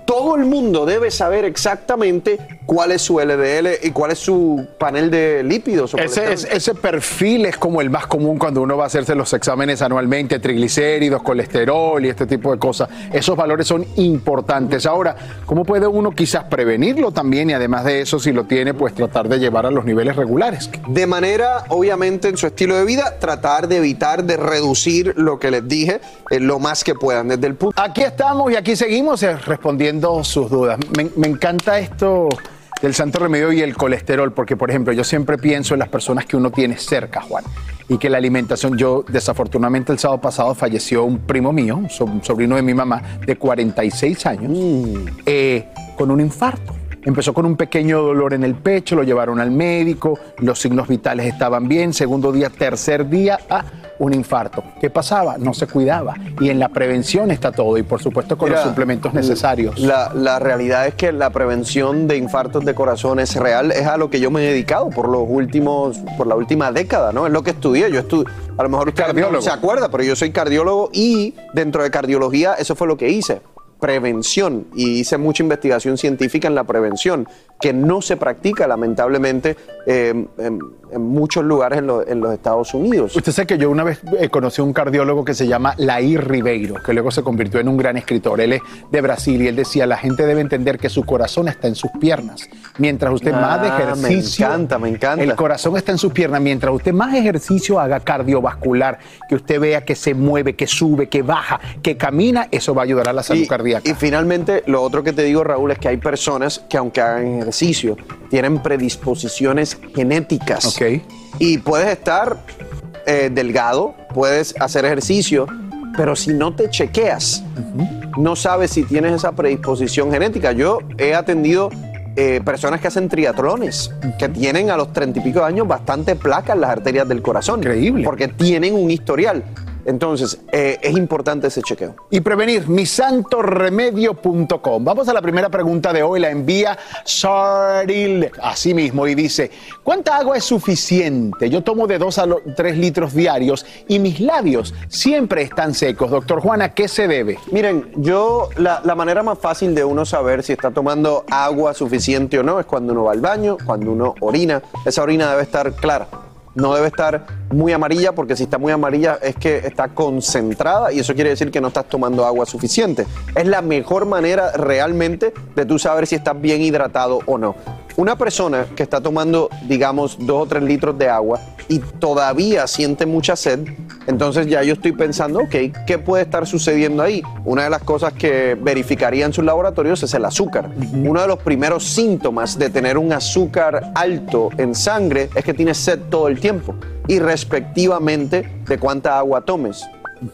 Todo el mundo debe saber exactamente cuál es su LDL y cuál es su panel de lípidos. Ese, colesterol. es- ese perfil es como el más común cuando uno va a hacerse los exámenes anualmente, triglicéridos, colesterol y este tipo de cosas. Esos valores son importantes. Ahora, ¿cómo puede uno quizás prevenirlo también y además de eso, si lo tiene, pues tratar de llevar a los niveles regulares? De manera, obviamente, en su estilo de vida, tratar de evitar, de reducir lo que les dije eh, lo más que puedan. Desde el punto. Aquí estamos y aquí seguimos eh, respondiendo sus dudas. Me, me encanta esto del santo remedio y el colesterol, porque por ejemplo yo siempre pienso en las personas que uno tiene cerca, Juan. y que la alimentación, yo desafortunadamente el sábado pasado falleció un primo mío, un so- un sobrino de mi mamá, de 46 años, eh, con un infarto. Empezó con un pequeño dolor en el pecho, lo llevaron al médico, los signos vitales estaban bien, segundo día, tercer día, ah, un infarto. ¿Qué pasaba? No se cuidaba. Y en la prevención está todo, y por supuesto con los suplementos necesarios. La, la realidad es que la prevención de infartos de corazón es real, es a lo que yo me he dedicado por los últimos, por la última década, ¿no? Es lo que estudié. Yo estudié, a lo mejor usted no se acuerda, pero yo soy cardiólogo y dentro de cardiología eso fue lo que hice. Prevención y hice mucha investigación científica en la prevención, que no se practica lamentablemente eh, en, en muchos lugares en, lo- en los Estados Unidos. Usted sabe que yo una vez eh, conocí a un cardiólogo que se llama Lair Ribeiro, que luego se convirtió en un gran escritor. Él es de Brasil y él decía, la gente debe entender que su corazón está en sus piernas. Mientras usted más de Ah, me ejercicio... encanta, me encanta. El corazón está en sus piernas. Mientras usted más ejercicio haga cardiovascular, que usted vea que se mueve, que sube, que baja, que camina, eso va a ayudar a la salud Y- cardíaca. Y finalmente, lo otro que te digo, Raúl, es que hay personas que aunque hagan ejercicio, tienen predisposiciones genéticas. Y puedes estar eh, delgado, puedes hacer ejercicio, pero si no te chequeas, no sabes si tienes esa predisposición genética. Yo he atendido eh, personas que hacen triatlones, que tienen a los treinta y pico de años bastante placa en las arterias del corazón. Increíble. Porque tienen un historial. Entonces, eh, es importante ese chequeo. y prevenir misantoremedio.com. Vamos a la primera pregunta de hoy, la envía Sardil, así mismo, y dice, ¿cuánta agua es suficiente? Yo tomo de 2 a 3 litros diarios y mis labios siempre están secos. Doctor Juana, ¿a qué se debe? Miren, yo la, la manera más fácil de uno saber si está tomando agua suficiente o no es cuando uno va al baño, cuando uno orina. Esa orina debe estar clara. No debe estar muy amarilla porque si está muy amarilla es que está concentrada y eso quiere decir que no estás tomando agua suficiente. Es la mejor manera realmente de tú saber si estás bien hidratado o no. Una persona que está tomando, digamos, dos o tres litros de agua y todavía siente mucha sed, entonces ya yo estoy pensando, ok, ¿qué puede estar sucediendo ahí? Una de las cosas que verificaría en sus laboratorios es el azúcar. Uno de los primeros síntomas de tener un azúcar alto en sangre es que tienes sed todo el tiempo y respectivamente de cuánta agua tomes.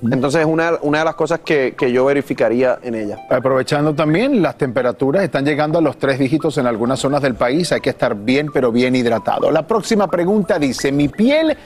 Entonces es una, una de las cosas que, que yo verificaría en ella. Aprovechando también, las temperaturas están llegando a los tres dígitos en algunas zonas del país. Hay que estar bien, pero bien hidratado. La próxima pregunta dice, mi piel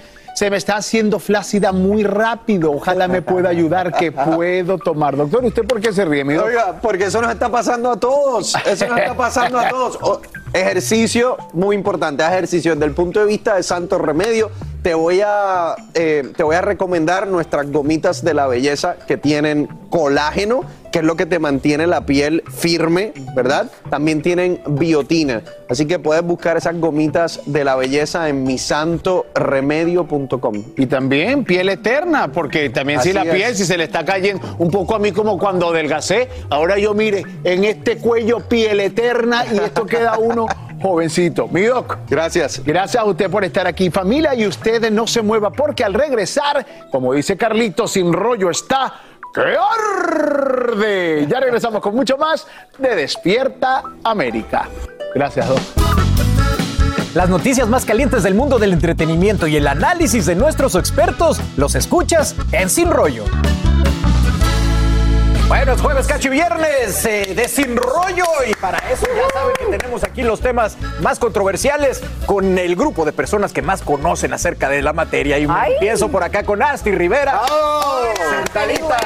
se me está haciendo flácida muy rápido. Ojalá me pueda ayudar. ¿Qué puedo tomar? Doctor, ¿usted por qué se ríe? mi? Oiga, porque eso nos está pasando a todos. Eso nos está pasando a todos. Ejercicio, muy importante. Ejercicio desde el punto de vista de Santo Remedio. Te voy, a, eh, te voy a recomendar nuestras gomitas de la belleza que tienen colágeno, que es lo que te mantiene la piel firme, ¿verdad? También tienen biotina. Así que puedes buscar esas gomitas de la belleza en misantoremedio.com. Y también piel eterna, porque también si la es. piel, si se le está cayendo un poco a mí como cuando adelgacé, ahora yo mire, en este cuello piel eterna y esto queda uno jovencito. Mi doc. Gracias. Gracias a usted por estar aquí, familia, y usted no se mueva porque al regresar, como dice Carlito, sin rollo está que arde. Ya regresamos con mucho más de Despierta América. Gracias, doc. Las noticias más calientes del mundo del entretenimiento y el análisis de nuestros expertos los escuchas en Sin Rollo. Bueno, es jueves, cacho y viernes eh, de Sin Rollo y para eso ya saben que tenemos aquí los temas más controversiales con el grupo de personas que más conocen acerca de la materia. Y empiezo por acá con Asti Rivera, sentadita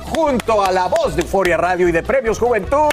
junto a la voz de Euforia Radio y de Premios Juventud.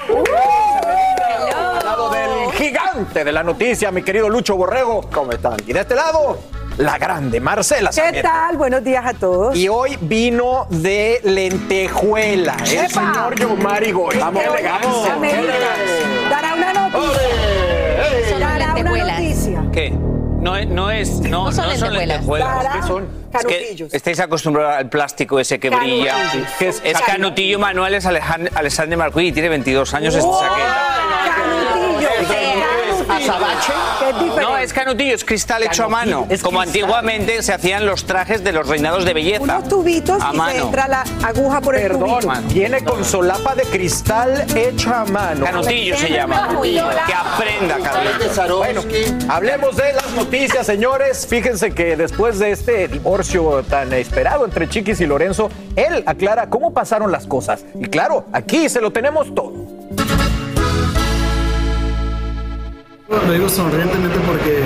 Al lado del gigante de la noticia, mi querido Lucho Borrego. ¿Cómo están? Y de este lado, la grande Marcela. ¿Qué tal? Buenos días a todos. Y hoy vino de lentejuela, el ¡Epa! señor Yomari Goy. Vamos, ¡Qué elegancia! qué elegancia! Dará una noticia. Dará una noticia. ¿Qué? No es, no es, no, no son lentejuelas. Dará ¿Qué son? Es canutillos. que estáis acostumbrados al plástico ese que brilla. Que es, es Canutillo Manuel, es Alejan- Alexander Marcuí y tiene 22 años ¡Oh! esta chaqueta. Azabache. No, es canutillo, es cristal hecho a mano. Es como cristal. antiguamente se hacían los trajes de los reinados de belleza. Unos tubitos a y se mano. entra la aguja por el Perdón, tubito. viene con solapa de cristal hecha a mano. Canutillo se llama. Que aprenda, Carlitos. Bueno, hablemos de las noticias, señores. Fíjense que después de este divorcio tan esperado entre Chiquis y Lorenzo, él aclara cómo pasaron las cosas. Y claro, aquí se lo tenemos todo. Lo digo sonrientemente porque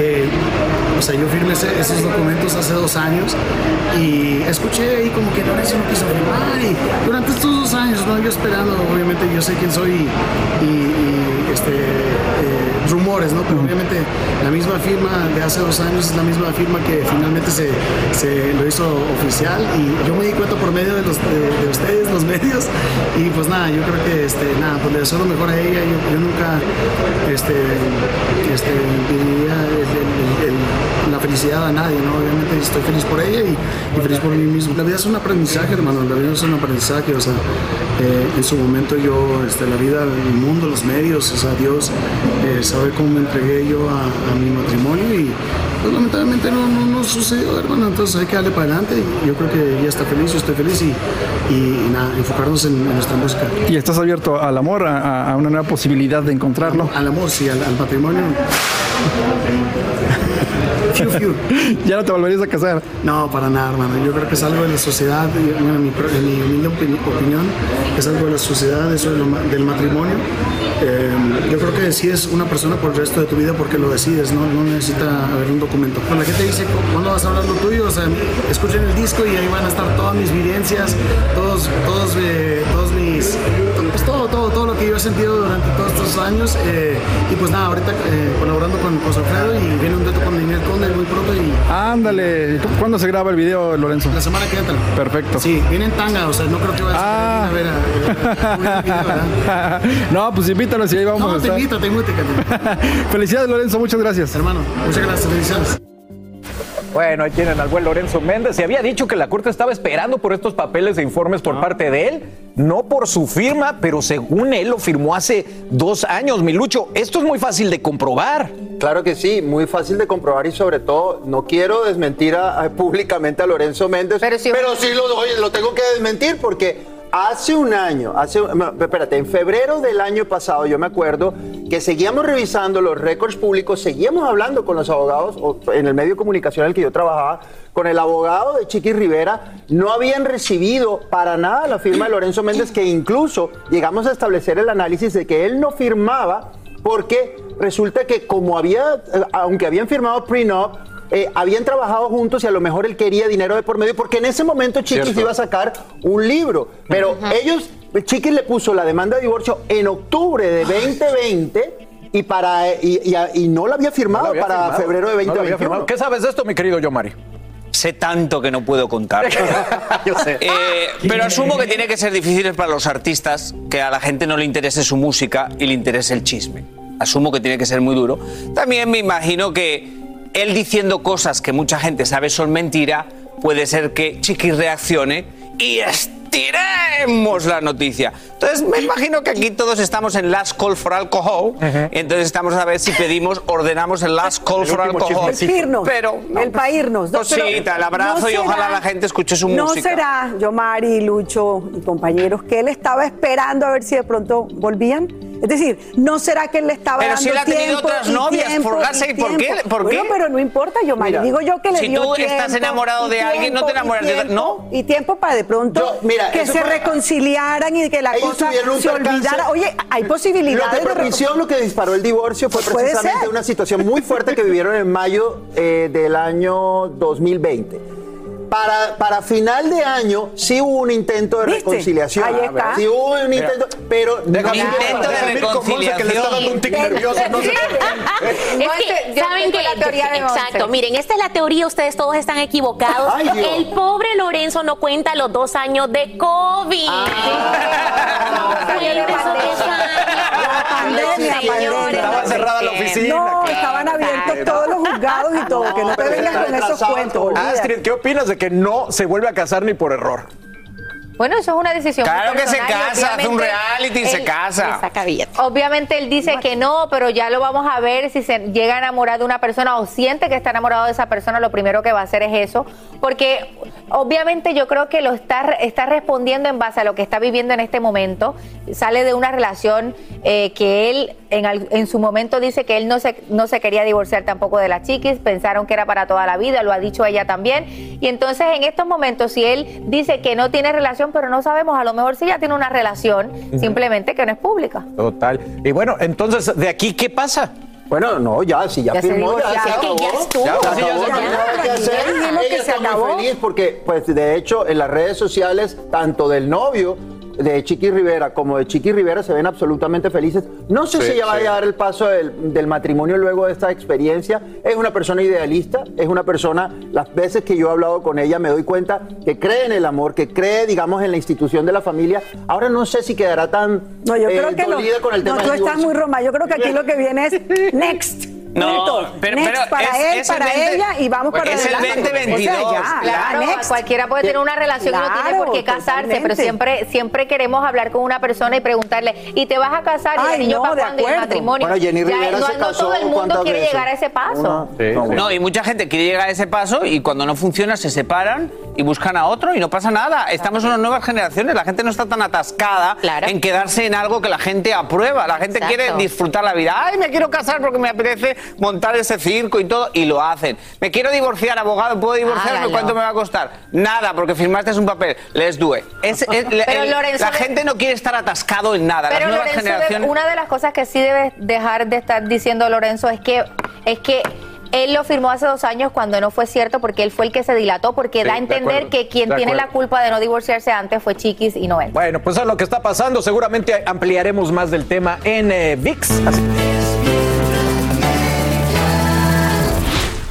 eh, o sea, yo firmé esos documentos hace dos años y escuché ahí como que Lorenzo no quiso firmar y durante estos dos años, ¿no? yo esperando, obviamente yo sé quién soy y, este, eh, rumores, ¿no? pero obviamente la misma firma de hace dos años es la misma firma que finalmente se, se lo hizo oficial y yo me di cuenta por medio de, los, de, de ustedes, los medios, y pues nada, yo creo que este, nada, pues le deseo lo mejor a ella, yo, yo nunca este, este, el- el- el- la felicidad a nadie, ¿no? Obviamente estoy feliz por ella y, y feliz por mí mismo. La vida es un aprendizaje, hermano, la vida es un aprendizaje, o sea, eh, en su momento yo, este, la vida, el mundo, los medios, o sea, Dios eh, sabe cómo me entregué yo a, a mi matrimonio y pues lamentablemente no, no, no sucedió, hermano, entonces hay que darle para adelante yo creo que ella está feliz, yo estoy feliz y, y, nada, enfocarnos en, en nuestra música. ¿Y estás abierto al amor, a, a una nueva posibilidad de encontrarlo? Al amor, sí, al, al matrimonio. Fiu, fiu. ¿Ya no te volverías a casar? No, para nada, hermano. Yo creo que es algo de la sociedad, en mi, en mi humilde opinión, es algo de la sociedad, eso de lo del matrimonio. Eh, yo creo que si es una persona por el resto de tu vida porque lo decides, no, no necesita haber un documento. Cuando la gente dice, ¿cuándo vas a hablar lo tuyo? O sea, escuchen el disco y ahí van a estar todas mis vivencias, todos, todos, eh, todos mis, todo, todo, todo lo que yo he sentido durante todos estos años. eh, y pues nada, ahorita eh, colaborando con José Alfredo y viene un dueto con Daniel Conde muy pronto y Ándale. ¿Cuándo se graba el video, Lorenzo? la semana que entra. Perfecto. Sí, viene en tanga, o sea, no creo que vayas a ver a, a- a- video, no, pues invítanos y ahí vamos No, a te estar. invito, te invito, Felicidades, Lorenzo. Muchas gracias. Hermano, muchas gracias. Felicidades. Bueno, ahí tienen al buen Lorenzo Méndez. Se había dicho que la Corte estaba esperando por estos papeles e informes por parte de él, no por su firma, pero según él lo firmó hace dos años. Milucho, esto es muy fácil de comprobar. Claro que sí, muy fácil de comprobar y sobre todo no quiero desmentir a- a- públicamente a Lorenzo Méndez, pero sí, lo, doy- lo tengo que desmentir porque hace un año, hace, espérate, en febrero del año pasado yo me acuerdo que seguíamos revisando los récords públicos, seguíamos hablando con los abogados o en el medio el que yo trabajaba, con el abogado de Chiqui Rivera, no habían recibido para nada la firma de Lorenzo Méndez, que incluso llegamos a establecer el análisis de que él no firmaba porque resulta que como había, eh, aunque habían firmado prenup, eh, habían trabajado juntos y a lo mejor él quería dinero de por medio, porque en ese momento Chiquis Cierto. iba a sacar un libro. Pero ellos, Chiquis le puso la demanda de divorcio en octubre de 2020 y, para, y, y- y no la había firmado No lo había para firmado. febrero de No lo había 2021. firmado. ¿Qué sabes de esto, mi querido Yomari? Sé tanto que no puedo contar. Yo sé. Eh, pero asumo que tiene que ser difícil para los artistas que a la gente no le interese su música y le interese el chisme. Asumo que tiene que ser muy duro. También me imagino que él diciendo cosas que mucha gente sabe son mentira, puede ser que Chiqui reaccione y estiremos la noticia. Entonces me imagino que aquí todos estamos en last call for alcohol. Entonces estamos a ver si pedimos, ordenamos el last call El for alcohol. pirnos, Pero el paírnos. No, pero Cosita, el abrazo no y ojalá será- la gente escuche su No música. será, Yomari, Lucho y compañeros, que él estaba esperando a ver si de pronto volvían. Es decir, no será que él le estaba Pero dando si él ha tenido tiempo otras y novias, tiempo for God's y ¿por qué? tiempo. ¿Por Bueno, qué? pero no importa, Yomari. Mira, Digo yo que le si dio tú estás tiempo enamorado de alguien, no te tiempo, enamoras de- tiempo, ¿no? Y tiempo para de pronto Yo, mira, que se fue- reconciliaran y que la cosa se olvidara. Oye, hay posibilidades de propició lo que disparó el divorcio fue precisamente una situación muy fuerte que vivieron en mayo eh, del año 2020. Para, para final de año sí hubo un intento de ¿Viste? reconciliación. Ahí está. Sí hubo un Mira. intento, pero Déjame- no- Intento de Monse, que le está dando un tic nervioso, no. Es que, ¿saben qué? la teoría de Monse. Exacto, miren, esta es la teoría, ustedes todos están equivocados. Ay, el pobre Lorenzo no cuenta los dos años de COVID. Ah. No pandemia, Estaba cerrada la oficina. No, estaban abiertos todos los juzgados y todo. Que no te pero vengas se con esos retrasaba cuentos. todo. olvídate. Astrid, ¿qué opinas de que no se vuelve a casar ni por error? Bueno, eso es una decisión. Claro muy que se casa, hace un obviamente reality y se él- casa. Obviamente él dice que no, pero ya lo vamos a ver si se llega a enamorar de una persona o siente que está enamorado de esa persona, lo primero que va a hacer es eso, porque obviamente yo creo que lo está, está respondiendo en base a lo que está viviendo en este momento, sale de una relación eh, que él en, al- en su momento dice que él no se, no se quería divorciar tampoco de la chiquis, pensaron que era para toda la vida, lo ha dicho ella también, y entonces en estos momentos si él dice que no tiene relación, pero no sabemos, a lo mejor sí ya tiene una relación, simplemente que no es pública. Total. Y bueno, entonces, ¿de aquí qué pasa? Bueno, no, ya, si ya, Ya se firmó, ya, se acabó. ya estuvo. Ya, que se acabó. feliz porque, pues, de hecho, en las redes sociales, tanto del novio de Chiqui Rivera como de Chiqui Rivera se ven absolutamente felices. No sé Sí, si ella sí. vaya a dar el paso del, del matrimonio luego de esta experiencia. Es una persona idealista, es una persona, las veces que yo he hablado con ella me doy cuenta que cree en el amor, que cree, digamos, en la institución de la familia. Ahora no sé si quedará tan No, yo eh, creo que no. dolida con el No, tema tú del estás muy roma. Yo creo que aquí lo que viene es next. No, Punto. pero- next pero para es- él, es el para 20 ella y vamos para es el adelante. 2022, O sea, ya, Claro, ya, next. cualquiera puede tener una relación y no tiene por qué Claro, casarse, pero siempre siempre queremos hablar con una persona y preguntarle, ¿y te vas a casar? ¿Y el niño no, para? ¿Y el matrimonio? Bueno, Jenny Ya, Rivera no, se no casó todo el mundo ¿cuántas quiere veces? llegar a ese paso. No, y mucha gente quiere llegar a ese paso y cuando no funciona se separan y buscan a otro y no pasa nada. Estamos en unas nuevas generaciones, la gente no está tan atascada en quedarse en algo que la gente aprueba. La gente Exacto. quiere disfrutar la vida. Ay, me quiero casar porque me apetece montar ese circo y todo, y lo hacen. Me quiero divorciar, abogado, ¿puedo divorciarme? Hágalo. ¿Cuánto me va a costar? Nada, porque firmaste un papel. Let's do it. Es- es- Pero, el- Lorenzo, la de- gente no quiere estar atascado en nada. Pero Las nuevas Lorenzo, generaciones... una de las cosas que sí debes dejar de estar diciendo Lorenzo es que es que él lo firmó hace dos años cuando no fue cierto porque él fue el que se dilató porque Sí, da a de entender acuerdo, que quien tiene la culpa de no divorciarse antes fue Chiquis y no él. Bueno, pues es lo que está pasando. Seguramente ampliaremos más del tema en eh, VIX. Así-